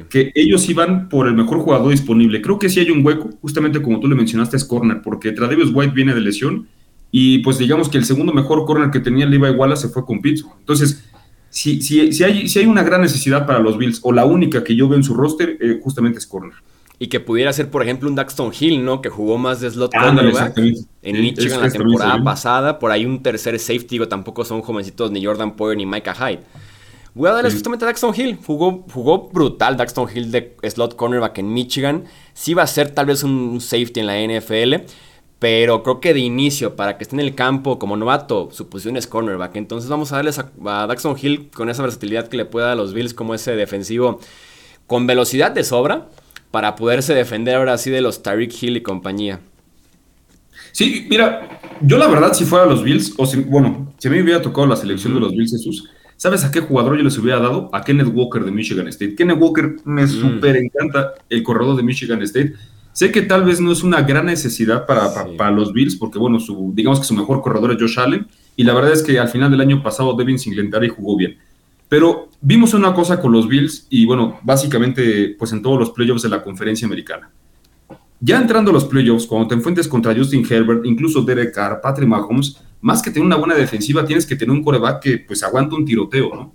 que ellos iban por el mejor jugador disponible. Creo que sí hay un hueco, justamente como tú le mencionaste, es corner, porque Travis White viene de lesión y pues digamos que el segundo mejor corner que tenía Levi Wallace se fue con Pittsburgh. Entonces, si, si, si, hay, si hay una gran necesidad para los Bills, o la única que yo veo en su roster, eh, justamente es corner y que pudiera ser, por ejemplo, un Daxton Hill, ¿no? Que jugó más de slot cornerback en Michigan la temporada pasada. Por ahí un tercer safety, digo, tampoco son jovencitos ni Jordan Poyer ni Micah Hyde. Voy a darle justamente a Daxton Hill. Jugó, jugó brutal Daxton Hill de slot cornerback en Michigan. Sí va a ser tal vez un safety en la NFL. Pero creo que de inicio, para que esté en el campo como novato, su posición es cornerback. Entonces vamos a darle a, a Daxton Hill con esa versatilidad que le pueda a los Bills como ese defensivo con velocidad de sobra para poderse defender ahora sí de los Tyreek Hill y compañía. Sí, mira, yo la verdad, si fuera los Bills, o si, bueno, si a mí me hubiera tocado la selección de los Bills, Jesús, ¿sabes a qué jugador yo les hubiera dado? A Kenneth Walker de Michigan State. Kenneth Walker me mm. súper encanta el corredor de Michigan State. Sé que tal vez no es una gran necesidad para, para, los Bills, porque bueno, su, digamos que su mejor corredor es Josh Allen, y la verdad es que al final del año pasado Devin Singletary jugó bien. Pero vimos una cosa con los Bills y bueno, básicamente pues en todos los playoffs de la conferencia americana. Ya entrando a los playoffs, cuando te enfrentes contra Justin Herbert, incluso Derek Carr, Patrick Mahomes, más que tener una buena defensiva, tienes que tener un coreback que pues aguanta un tiroteo, ¿no?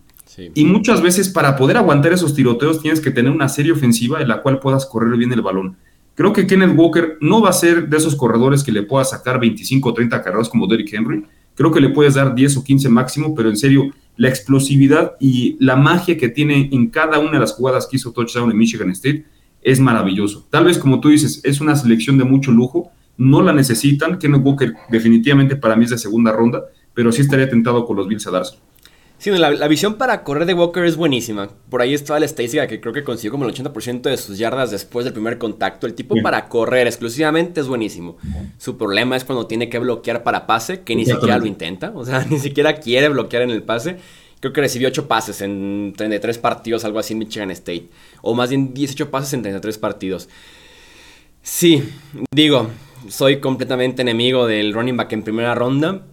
Y muchas veces para poder aguantar esos tiroteos tienes que tener una serie ofensiva en la cual puedas correr bien el balón. Creo que Kenneth Walker no va a ser de esos corredores que le pueda sacar 25 o 30 carreras como Derrick Henry. Creo que le puedes dar 10 o 15 máximo, pero en serio, la explosividad y la magia que tiene en cada una de las jugadas que hizo touchdown en Michigan State es maravilloso. Tal vez, como tú dices, es una selección de mucho lujo, no la necesitan. Kenneth Walker definitivamente para mí es de segunda ronda, pero sí estaría tentado con los Bills a dárselo. Sí, la, visión para correr de Walker es buenísima. Por ahí estaba la estadística que creo que consiguió como el 80% de sus yardas después del primer contacto. El tipo para correr exclusivamente es buenísimo. Su problema es cuando tiene que bloquear para pase, que ni siquiera lo intenta. O sea, ni siquiera quiere bloquear en el pase. Creo que recibió 8 pases en 33 partidos, algo así en Michigan State. O más bien 18 pases en 33 partidos. Sí, digo, soy completamente enemigo del running back en primera ronda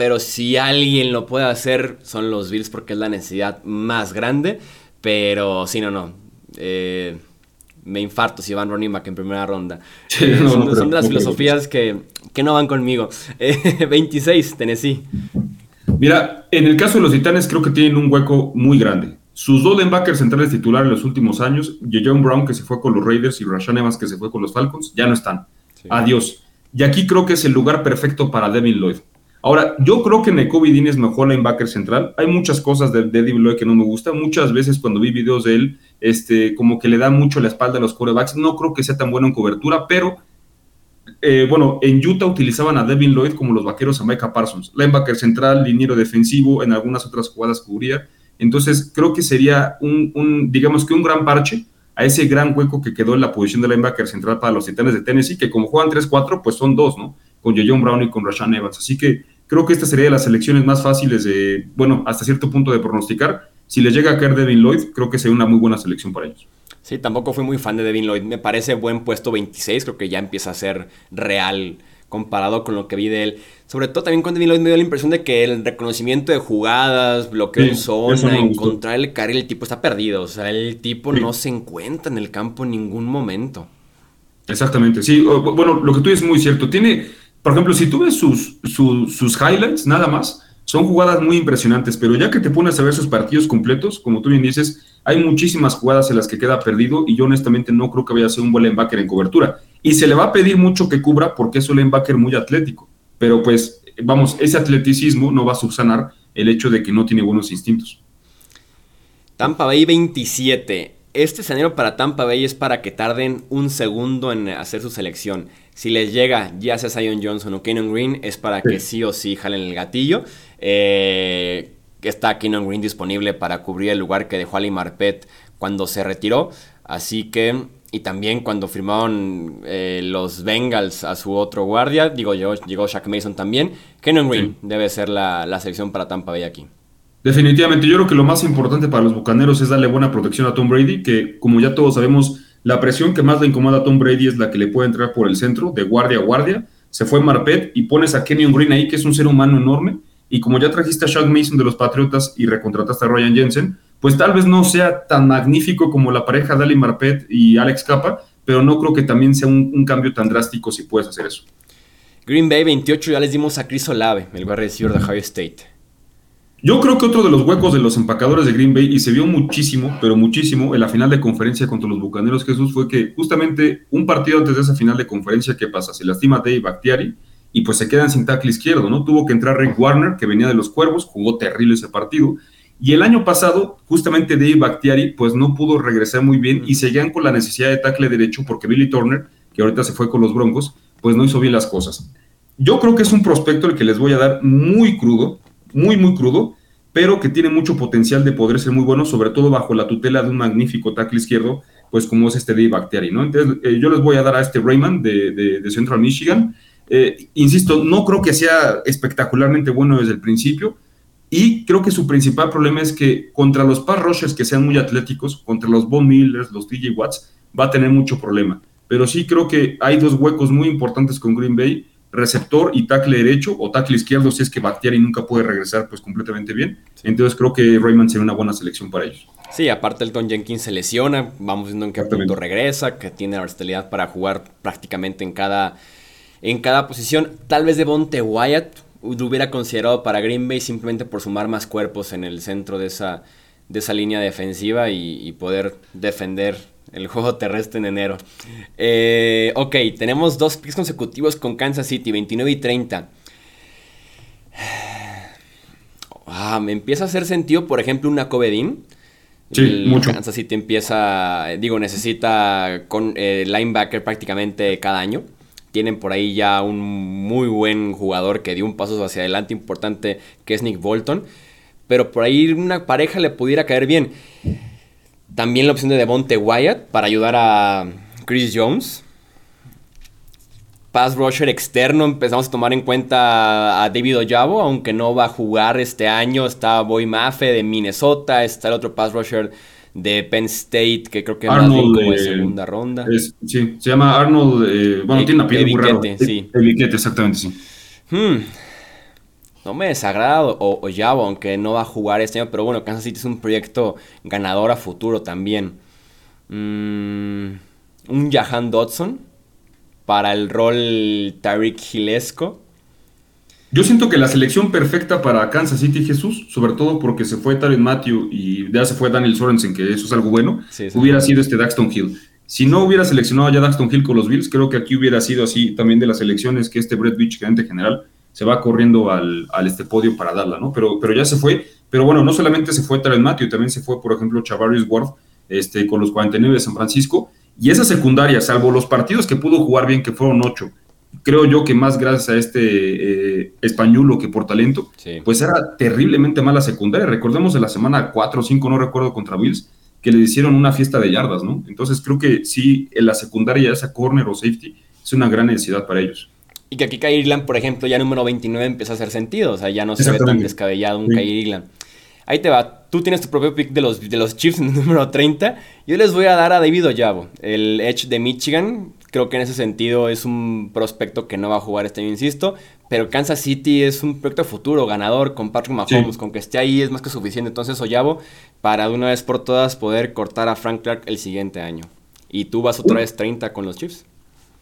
pero si alguien lo puede hacer, son los Bills porque es la necesidad más grande. Pero sí, no, no. Eh, me infarto si van running back en primera ronda. Eh, son, de las filosofías que, no van conmigo. 26, Tennessee. Mira, en el caso de los Titanes creo que tienen un hueco muy grande. Sus dos linebackers centrales titulares en los últimos años, John Brown que se fue con los Raiders y Rashan Evans que se fue con los Falcons, ya no están. Adiós. Y aquí creo que es el lugar perfecto para Devin Lloyd. Ahora, yo creo que Nekobe Dean es mejor linebacker central. Hay muchas cosas de, Eddie Lloyd que no me gustan. Muchas veces cuando vi videos de él, este, como que le da mucho la espalda a los quarterbacks. No creo que sea tan bueno en cobertura, pero eh, bueno, en Utah utilizaban a Devin Lloyd como los vaqueros a Micah Parsons. Linebacker central, liniero defensivo, en algunas otras jugadas cubría. Entonces, creo que sería un, un, digamos que un gran parche a ese gran hueco que quedó en la posición de linebacker central para los Titanes de Tennessee, que como juegan 3-4, pues son dos, ¿no? Con John Brown y con Rashan Evans. Así que Creo que esta sería de las elecciones más fáciles de, bueno, hasta cierto punto de pronosticar. Si les llega a caer Devin Lloyd, creo que sería una muy buena selección para ellos. Sí, tampoco fui muy fan de Devin Lloyd. Me parece buen puesto 26, creo que ya empieza a ser real comparado con lo que vi de él. Sobre todo también con Devin Lloyd me dio la impresión de que el reconocimiento de jugadas, bloqueo en zona, encontrar el carril, el tipo está perdido. O sea, el tipo no se encuentra en el campo en ningún momento. Exactamente, sí. Bueno, lo que tú dices es muy cierto. Tiene por ejemplo, si tú ves sus, sus, highlights, nada más, son jugadas muy impresionantes, pero ya que te pones a ver sus partidos completos, como tú bien dices, hay muchísimas jugadas en las que queda perdido y yo honestamente no creo que vaya a ser un buen linebacker en cobertura. Y se le va a pedir mucho que cubra porque es un linebacker muy atlético, pero pues vamos, ese atleticismo no va a subsanar el hecho de que no tiene buenos instintos. Tampa Bay 27. Este escenario para Tampa Bay es para que tarden un segundo en hacer su selección. Si les llega ya sea Zion Johnson o Kenan Green, es para que sí o sí jalen el gatillo. Eh, está Kenan Green disponible para cubrir el lugar que dejó Ali Marpet cuando se retiró. Así que, y también cuando firmaron eh, los Bengals a su otro guardia, digo yo, llegó Shaq Mason también. Kenan Green debe ser la, la selección para Tampa Bay aquí. Definitivamente, yo creo que lo más importante para los Bucaneros es darle buena protección a Tom Brady, que como ya todos sabemos, la presión que más le incomoda a Tom Brady es la que le puede entrar por el centro, de guardia a guardia. Se fue Marpet y pones a Kenyon Green ahí, que es un ser humano enorme. Y como ya trajiste a Shaq Mason de los Patriotas y recontrataste a Ryan Jensen, pues tal vez no sea tan magnífico como la pareja de Ali Marpet y Alex Capa, pero no creo que también sea un, cambio tan drástico si puedes hacer eso. Green Bay 28, ya les dimos a Chris Olave, el guardia de Ohio State. Yo creo que otro de los huecos de los empacadores de Green Bay, y se vio muchísimo, pero muchísimo, en la final de conferencia contra los Bucaneros Jesús, fue que justamente un partido antes de esa final de conferencia, ¿qué pasa? Se lastima Dave Bactiari y pues se quedan sin tackle izquierdo, ¿no? Tuvo que entrar Rick Warner, que venía de los Cuervos, jugó terrible ese partido. Y el año pasado, justamente Dave Bactiari, pues no pudo regresar muy bien y seguían con la necesidad de tackle derecho porque Billy Turner, que ahorita se fue con los Broncos, pues no hizo bien las cosas. Yo creo que es un prospecto el que les voy a dar muy crudo, muy, muy crudo, pero que tiene mucho potencial de poder ser muy bueno, sobre todo bajo la tutela de un magnífico tackle izquierdo, pues como es este Dave Bactiari, ¿no? Entonces, eh, yo les voy a dar a este Raymond de, Central Michigan. Eh, insisto, no creo que sea espectacularmente bueno desde el principio, y creo que su principal problema es que contra los pass rushers que sean muy atléticos, contra los Von Millers, los DJ Watts, va a tener mucho problema. Pero sí creo que hay dos huecos muy importantes con Green Bay receptor y tackle derecho o tackle izquierdo si es que Bactiari nunca puede regresar pues completamente bien. Entonces creo que Raymond sería una buena selección para ellos. Sí, aparte el Tom Jenkins se lesiona, vamos viendo en qué punto regresa, que tiene la versatilidad para jugar prácticamente en cada, en cada posición. Tal vez de Bonte Wyatt lo hubiera considerado para Green Bay simplemente por sumar más cuerpos en el centro de esa, de esa línea defensiva y poder defender el juego terrestre en enero. Eh, ok, tenemos dos picks consecutivos con Kansas City, 29 y 30. Ah, me empieza a hacer sentido, por ejemplo, una Covedín. Sí, mucho. Kansas City empieza, digo, necesita con eh, linebacker prácticamente cada año. Tienen por ahí ya un muy buen jugador que dio un paso hacia adelante importante, que es Nick Bolton. Pero por ahí una pareja le pudiera caer bien. También la opción de Devonte Wyatt para ayudar a Chris Jones. Pass rusher externo, empezamos a tomar en cuenta a David Ojabo, aunque no va a jugar este año. Está Boy Mafe de Minnesota, está el otro pass rusher de Penn State, que creo que más bien como de segunda ronda. sí, se llama Arnold, eh, bueno, tiene una piel muy raro. Sí. exactamente, sí. Hmm no me desagrada o, Yabo, aunque no va a jugar este año, pero bueno, Kansas City es un proyecto ganador a futuro también. Mm, un Jahan Dodson para el rol Tyreek Gilesco. Yo siento que la selección perfecta para Kansas City Jesús, sobre todo porque se fue Tyron Matthew y ya se fue Daniel Sorensen, que eso es algo bueno, hubiera sido este Daxton Hill. Si no hubiera seleccionado ya Daxton Hill con los Bills, creo que aquí hubiera sido así también de las selecciones que este Brett Beach, gerente general, se va corriendo al, este podio para darla, ¿no? Pero, pero ya se fue. Pero bueno, no solamente se fue Terrell Matthew, también se fue, por ejemplo, Chavarius Ward este, con los 49 de San Francisco. Y esa secundaria, salvo los partidos que pudo jugar bien, que fueron ocho, creo yo que más gracias a este eh, español que por talento, pues era terriblemente mala secundaria. Recordemos de la semana 4 o 5, no recuerdo, contra Bills, que le hicieron una fiesta de yardas, ¿no? Entonces creo que sí, en la secundaria, esa corner o safety, es una gran necesidad para ellos. Y que aquí Kyrie Irland, por ejemplo, ya número 29 empieza a hacer sentido. O sea, ya no se ve tan descabellado un sí. Kyrie Ahí te va. Tú tienes tu propio pick de los, de los Chiefs número 30. Yo les voy a dar a David Oyabo, el Edge de Michigan. Creo que en ese sentido es un prospecto que no va a jugar este año, insisto. Pero Kansas City es un proyecto futuro, ganador, con Patrick Mahomes. Con que esté ahí es más que suficiente. Entonces, Oyabo, para de una vez por todas poder cortar a Frank Clark el siguiente año. Y tú vas otra vez 30 con los Chiefs.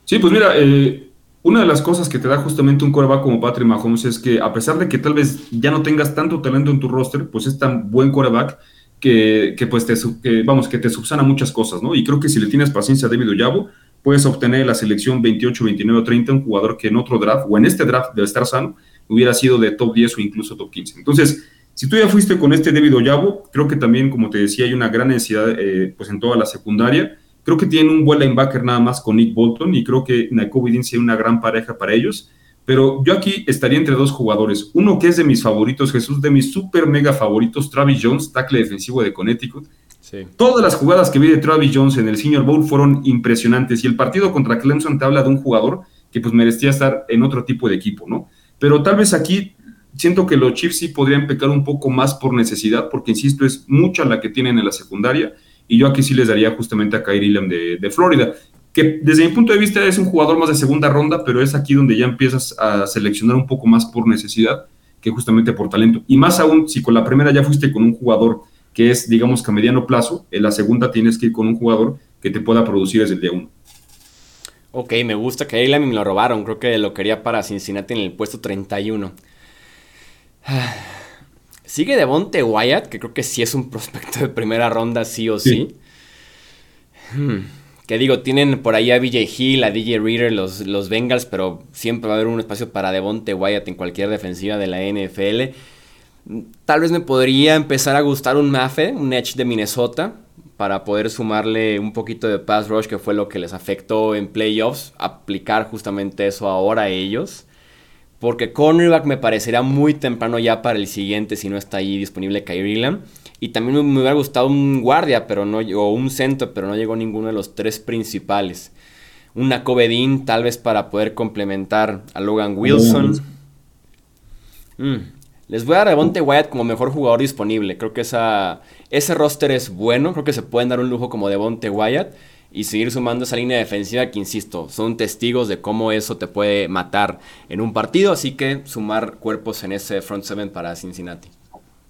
Sí, pues mira, eh, una de las cosas que te da justamente un coreback como Patrick Mahomes es que a pesar de que tal vez ya no tengas tanto talento en tu roster, pues es tan buen coreback que, pues te, vamos, que te subsana muchas cosas, ¿no? Y creo que si le tienes paciencia a David Oyabo, puedes obtener la selección 28, 29 o 30, un jugador que en otro draft o en este draft debe estar sano, hubiera sido de top 10 o incluso top 15. Entonces, si tú ya fuiste con este David Oyabo, creo que también, como te decía, hay una gran necesidad eh, pues en toda la secundaria. Creo que tienen un buen linebacker nada más con Nick Bolton y creo que Nakobe Dean sería una gran pareja para ellos. Pero yo aquí estaría entre dos jugadores. Uno que es de mis favoritos, Jesús, de mis super mega favoritos, Travis Jones, tackle defensivo de Connecticut. Todas las jugadas que vi de Travis Jones en el Senior Bowl fueron impresionantes y el partido contra Clemson te habla de un jugador que pues merecía estar en otro tipo de equipo, ¿no? Pero tal vez aquí siento que los Chiefs sí podrían pecar un poco más por necesidad, porque insisto, es mucha la que tienen en la secundaria y yo aquí sí les daría justamente a Kyrie Lam de, Florida que desde mi punto de vista es un jugador más de segunda ronda, pero es aquí donde ya empiezas a seleccionar un poco más por necesidad que justamente por talento. Y más aún, si con la primera ya fuiste con un jugador que es, digamos, que a mediano plazo, en la segunda tienes que ir con un jugador que te pueda producir desde el día uno. Ok, me gusta que Lam me lo robaron. Creo que lo quería para Cincinnati en el puesto 31. Sigue Devonte Wyatt, que creo que sí es un prospecto de primera ronda, sí o sí. Hmm. Que digo, tienen por ahí a BJ Hill, a DJ Reader, los, los Bengals, pero siempre va a haber un espacio para Devonte Wyatt en cualquier defensiva de la NFL. Tal vez me podría empezar a gustar un Mafe, un Edge de Minnesota, para poder sumarle un poquito de pass rush, que fue lo que les afectó en playoffs, aplicar justamente eso ahora a ellos. Porque cornerback me parecería muy temprano ya para el siguiente si no está ahí disponible Kyrie Lamb. Y también me hubiera gustado un guardia, pero no, o un centro, pero no llegó ninguno de los tres principales. Una Covedín, tal vez para poder complementar a Logan Wilson. Mm. Les voy a dar a Devonte Wyatt como mejor jugador disponible. Creo que esa, ese roster es bueno. Creo que se pueden dar un lujo como Devonte Wyatt y seguir sumando esa línea defensiva que, insisto, son testigos de cómo eso te puede matar en un partido. Así que sumar cuerpos en ese front seven para Cincinnati.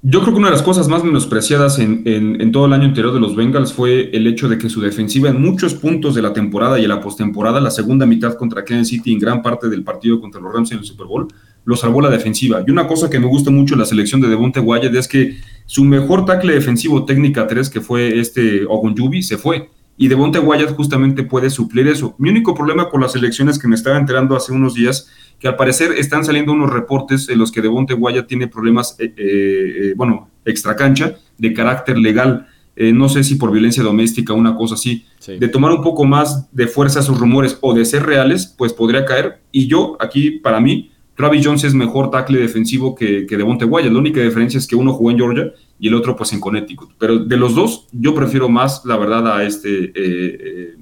Yo creo que una de las cosas más menospreciadas en, todo el año anterior de los Bengals fue el hecho de que su defensiva en muchos puntos de la temporada y en la postemporada, la segunda mitad contra Kansas City en gran parte del partido contra los Rams en el Super Bowl, lo salvó la defensiva. Y una cosa que me gusta mucho en la selección de Devonte Wyatt es que su mejor tackle defensivo técnica 3, que fue este Ogunjubi, se fue y Devonte Wyatt justamente puede suplir eso. Mi único problema con las elecciones que me estaba enterando hace unos días, que al parecer están saliendo unos reportes en los que Devonte Wyatt tiene problemas, eh, eh, eh, bueno, extra cancha, de carácter legal. no sé si por violencia doméstica una cosa así, de tomar un poco más de fuerza esos rumores o de ser reales, pues podría caer. Y yo, aquí, para mí, Travis Jones es mejor tackle defensivo que, que Devonte Wyatt. La única diferencia es que uno jugó en Georgia y el otro pues en Connecticut. Pero de los dos, yo prefiero más, la verdad, a este, eh, eh,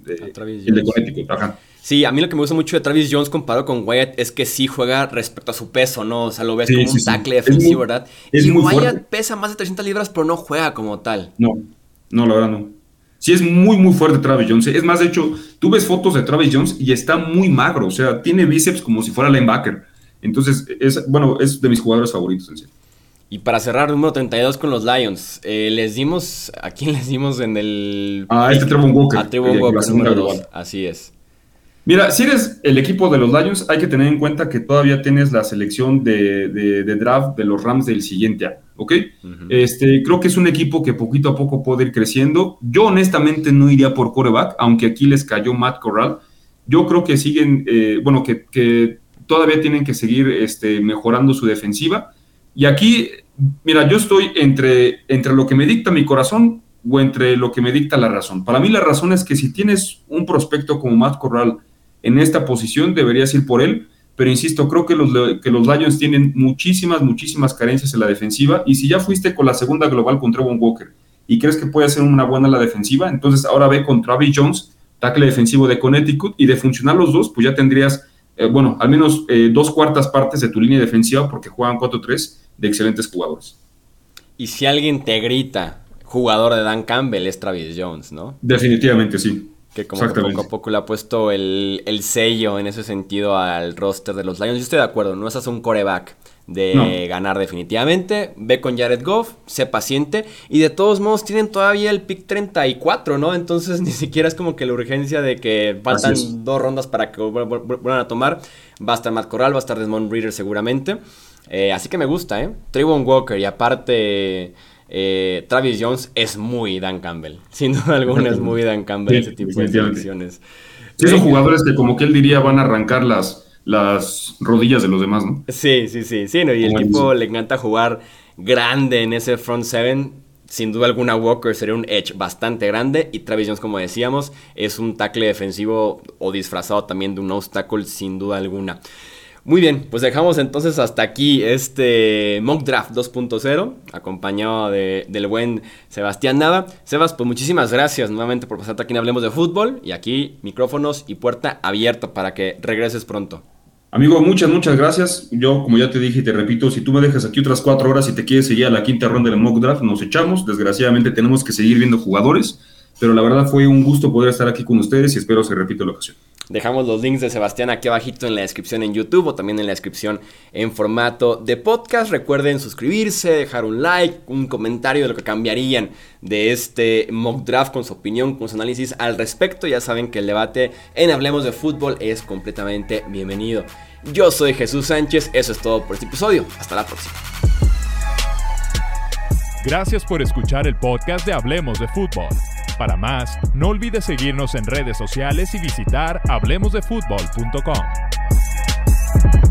el de Connecticut. Sí, a mí lo que me gusta mucho de Travis Jones comparado con Wyatt es que sí juega respecto a su peso, ¿no? O sea, lo ves como un tackle defensivo, ¿verdad? y Wyatt pesa más de 300 libras, pero no juega como tal. No, no, la verdad no. Sí, es muy, muy fuerte Travis Jones. Es más, de hecho, tú ves fotos de Travis Jones y está muy magro. O sea, tiene bíceps como si fuera linebacker. Entonces, es, bueno, es de mis jugadores favoritos, en serio. Y para cerrar, número 32 con los Lions. Eh, les dimos. ¿A quién les dimos en el.? A este Trevon Walker. A Trevon Walker, número 2. Así es. Mira, si eres el equipo de los Lions, hay que tener en cuenta que todavía tienes la selección de, draft de los Rams del siguiente año, ¿ok? este, creo que es un equipo que poquito a poco puede ir creciendo. Yo honestamente no iría por coreback, aunque aquí les cayó Matt Corral. Yo creo que siguen, eh, bueno, que, que, todavía tienen que seguir este, mejorando su defensiva. Y aquí, mira, yo estoy entre, entre lo que me dicta mi corazón o entre lo que me dicta la razón. Para mí la razón es que si tienes un prospecto como Matt Corral en esta posición, deberías ir por él. Pero insisto, creo que los, que los Lions tienen muchísimas, muchísimas carencias en la defensiva. Y si ya fuiste con la segunda global contra Trevon Walker y crees que puede ser una buena la defensiva, entonces ahora ve con Travis Jones, tackle defensivo de Connecticut, y de funcionar los dos, pues ya tendrías, eh, bueno, al menos eh, dos cuartas partes de tu línea defensiva porque juegan 4-3 de excelentes jugadores. Y si alguien te grita, jugador de Dan Campbell es Travis Jones, ¿no? Definitivamente sí. Que como que poco a poco le ha puesto el, sello en ese sentido al roster de los Lions. Yo estoy de acuerdo, no es un coreback de ganar definitivamente. Ve con Jared Goff, sé paciente. Y de todos modos tienen todavía el pick 34, ¿no? Entonces ni siquiera es como que la urgencia de que faltan dos rondas para que vuelvan a tomar. Va a estar Matt Corral, va a estar Desmond Reader seguramente. Eh, así que me gusta, ¿eh? Trayvon Walker y aparte... Eh, Travis Jones es muy Dan Campbell. Sin duda alguna es muy Dan Campbell ese tipo de selecciones. Sí, son jugadores que como que él diría van a arrancar las, las rodillas de los demás, ¿no? Sí, sí, sí, sí, y el tipo le encanta jugar grande en ese front seven. Sin duda alguna Walker sería un edge bastante grande y Travis Jones, como decíamos, es un tackle defensivo o disfrazado también de un tackle sin duda alguna. Muy bien, pues dejamos entonces hasta aquí este Mock Draft 2.0, acompañado de, del buen Sebastián Nava. Sebas, pues muchísimas gracias nuevamente por pasarte aquí en Hablemos de Fútbol y aquí micrófonos y puerta abierta para que regreses pronto. Amigo, muchas, muchas gracias. Yo, como ya te dije y te repito, si tú me dejas aquí otras cuatro horas y te quieres seguir a la quinta ronda del mock draft, nos echamos. Desgraciadamente tenemos que seguir viendo jugadores, pero la verdad fue un gusto poder estar aquí con ustedes y espero se repita la ocasión. Dejamos los links de Sebastián aquí abajito en la descripción en YouTube o también en la descripción en formato de podcast. Recuerden suscribirse, dejar un like, un comentario de lo que cambiarían de este mock draft con su opinión, con su análisis al respecto. Ya saben que el debate en Hablemos de Fútbol es completamente bienvenido. Yo soy Jesús Sánchez, eso es todo por este episodio. Hasta la próxima. Gracias por escuchar el podcast de Hablemos de Fútbol. Para más, no olvides seguirnos en redes sociales y visitar hablemosdefutbol.com.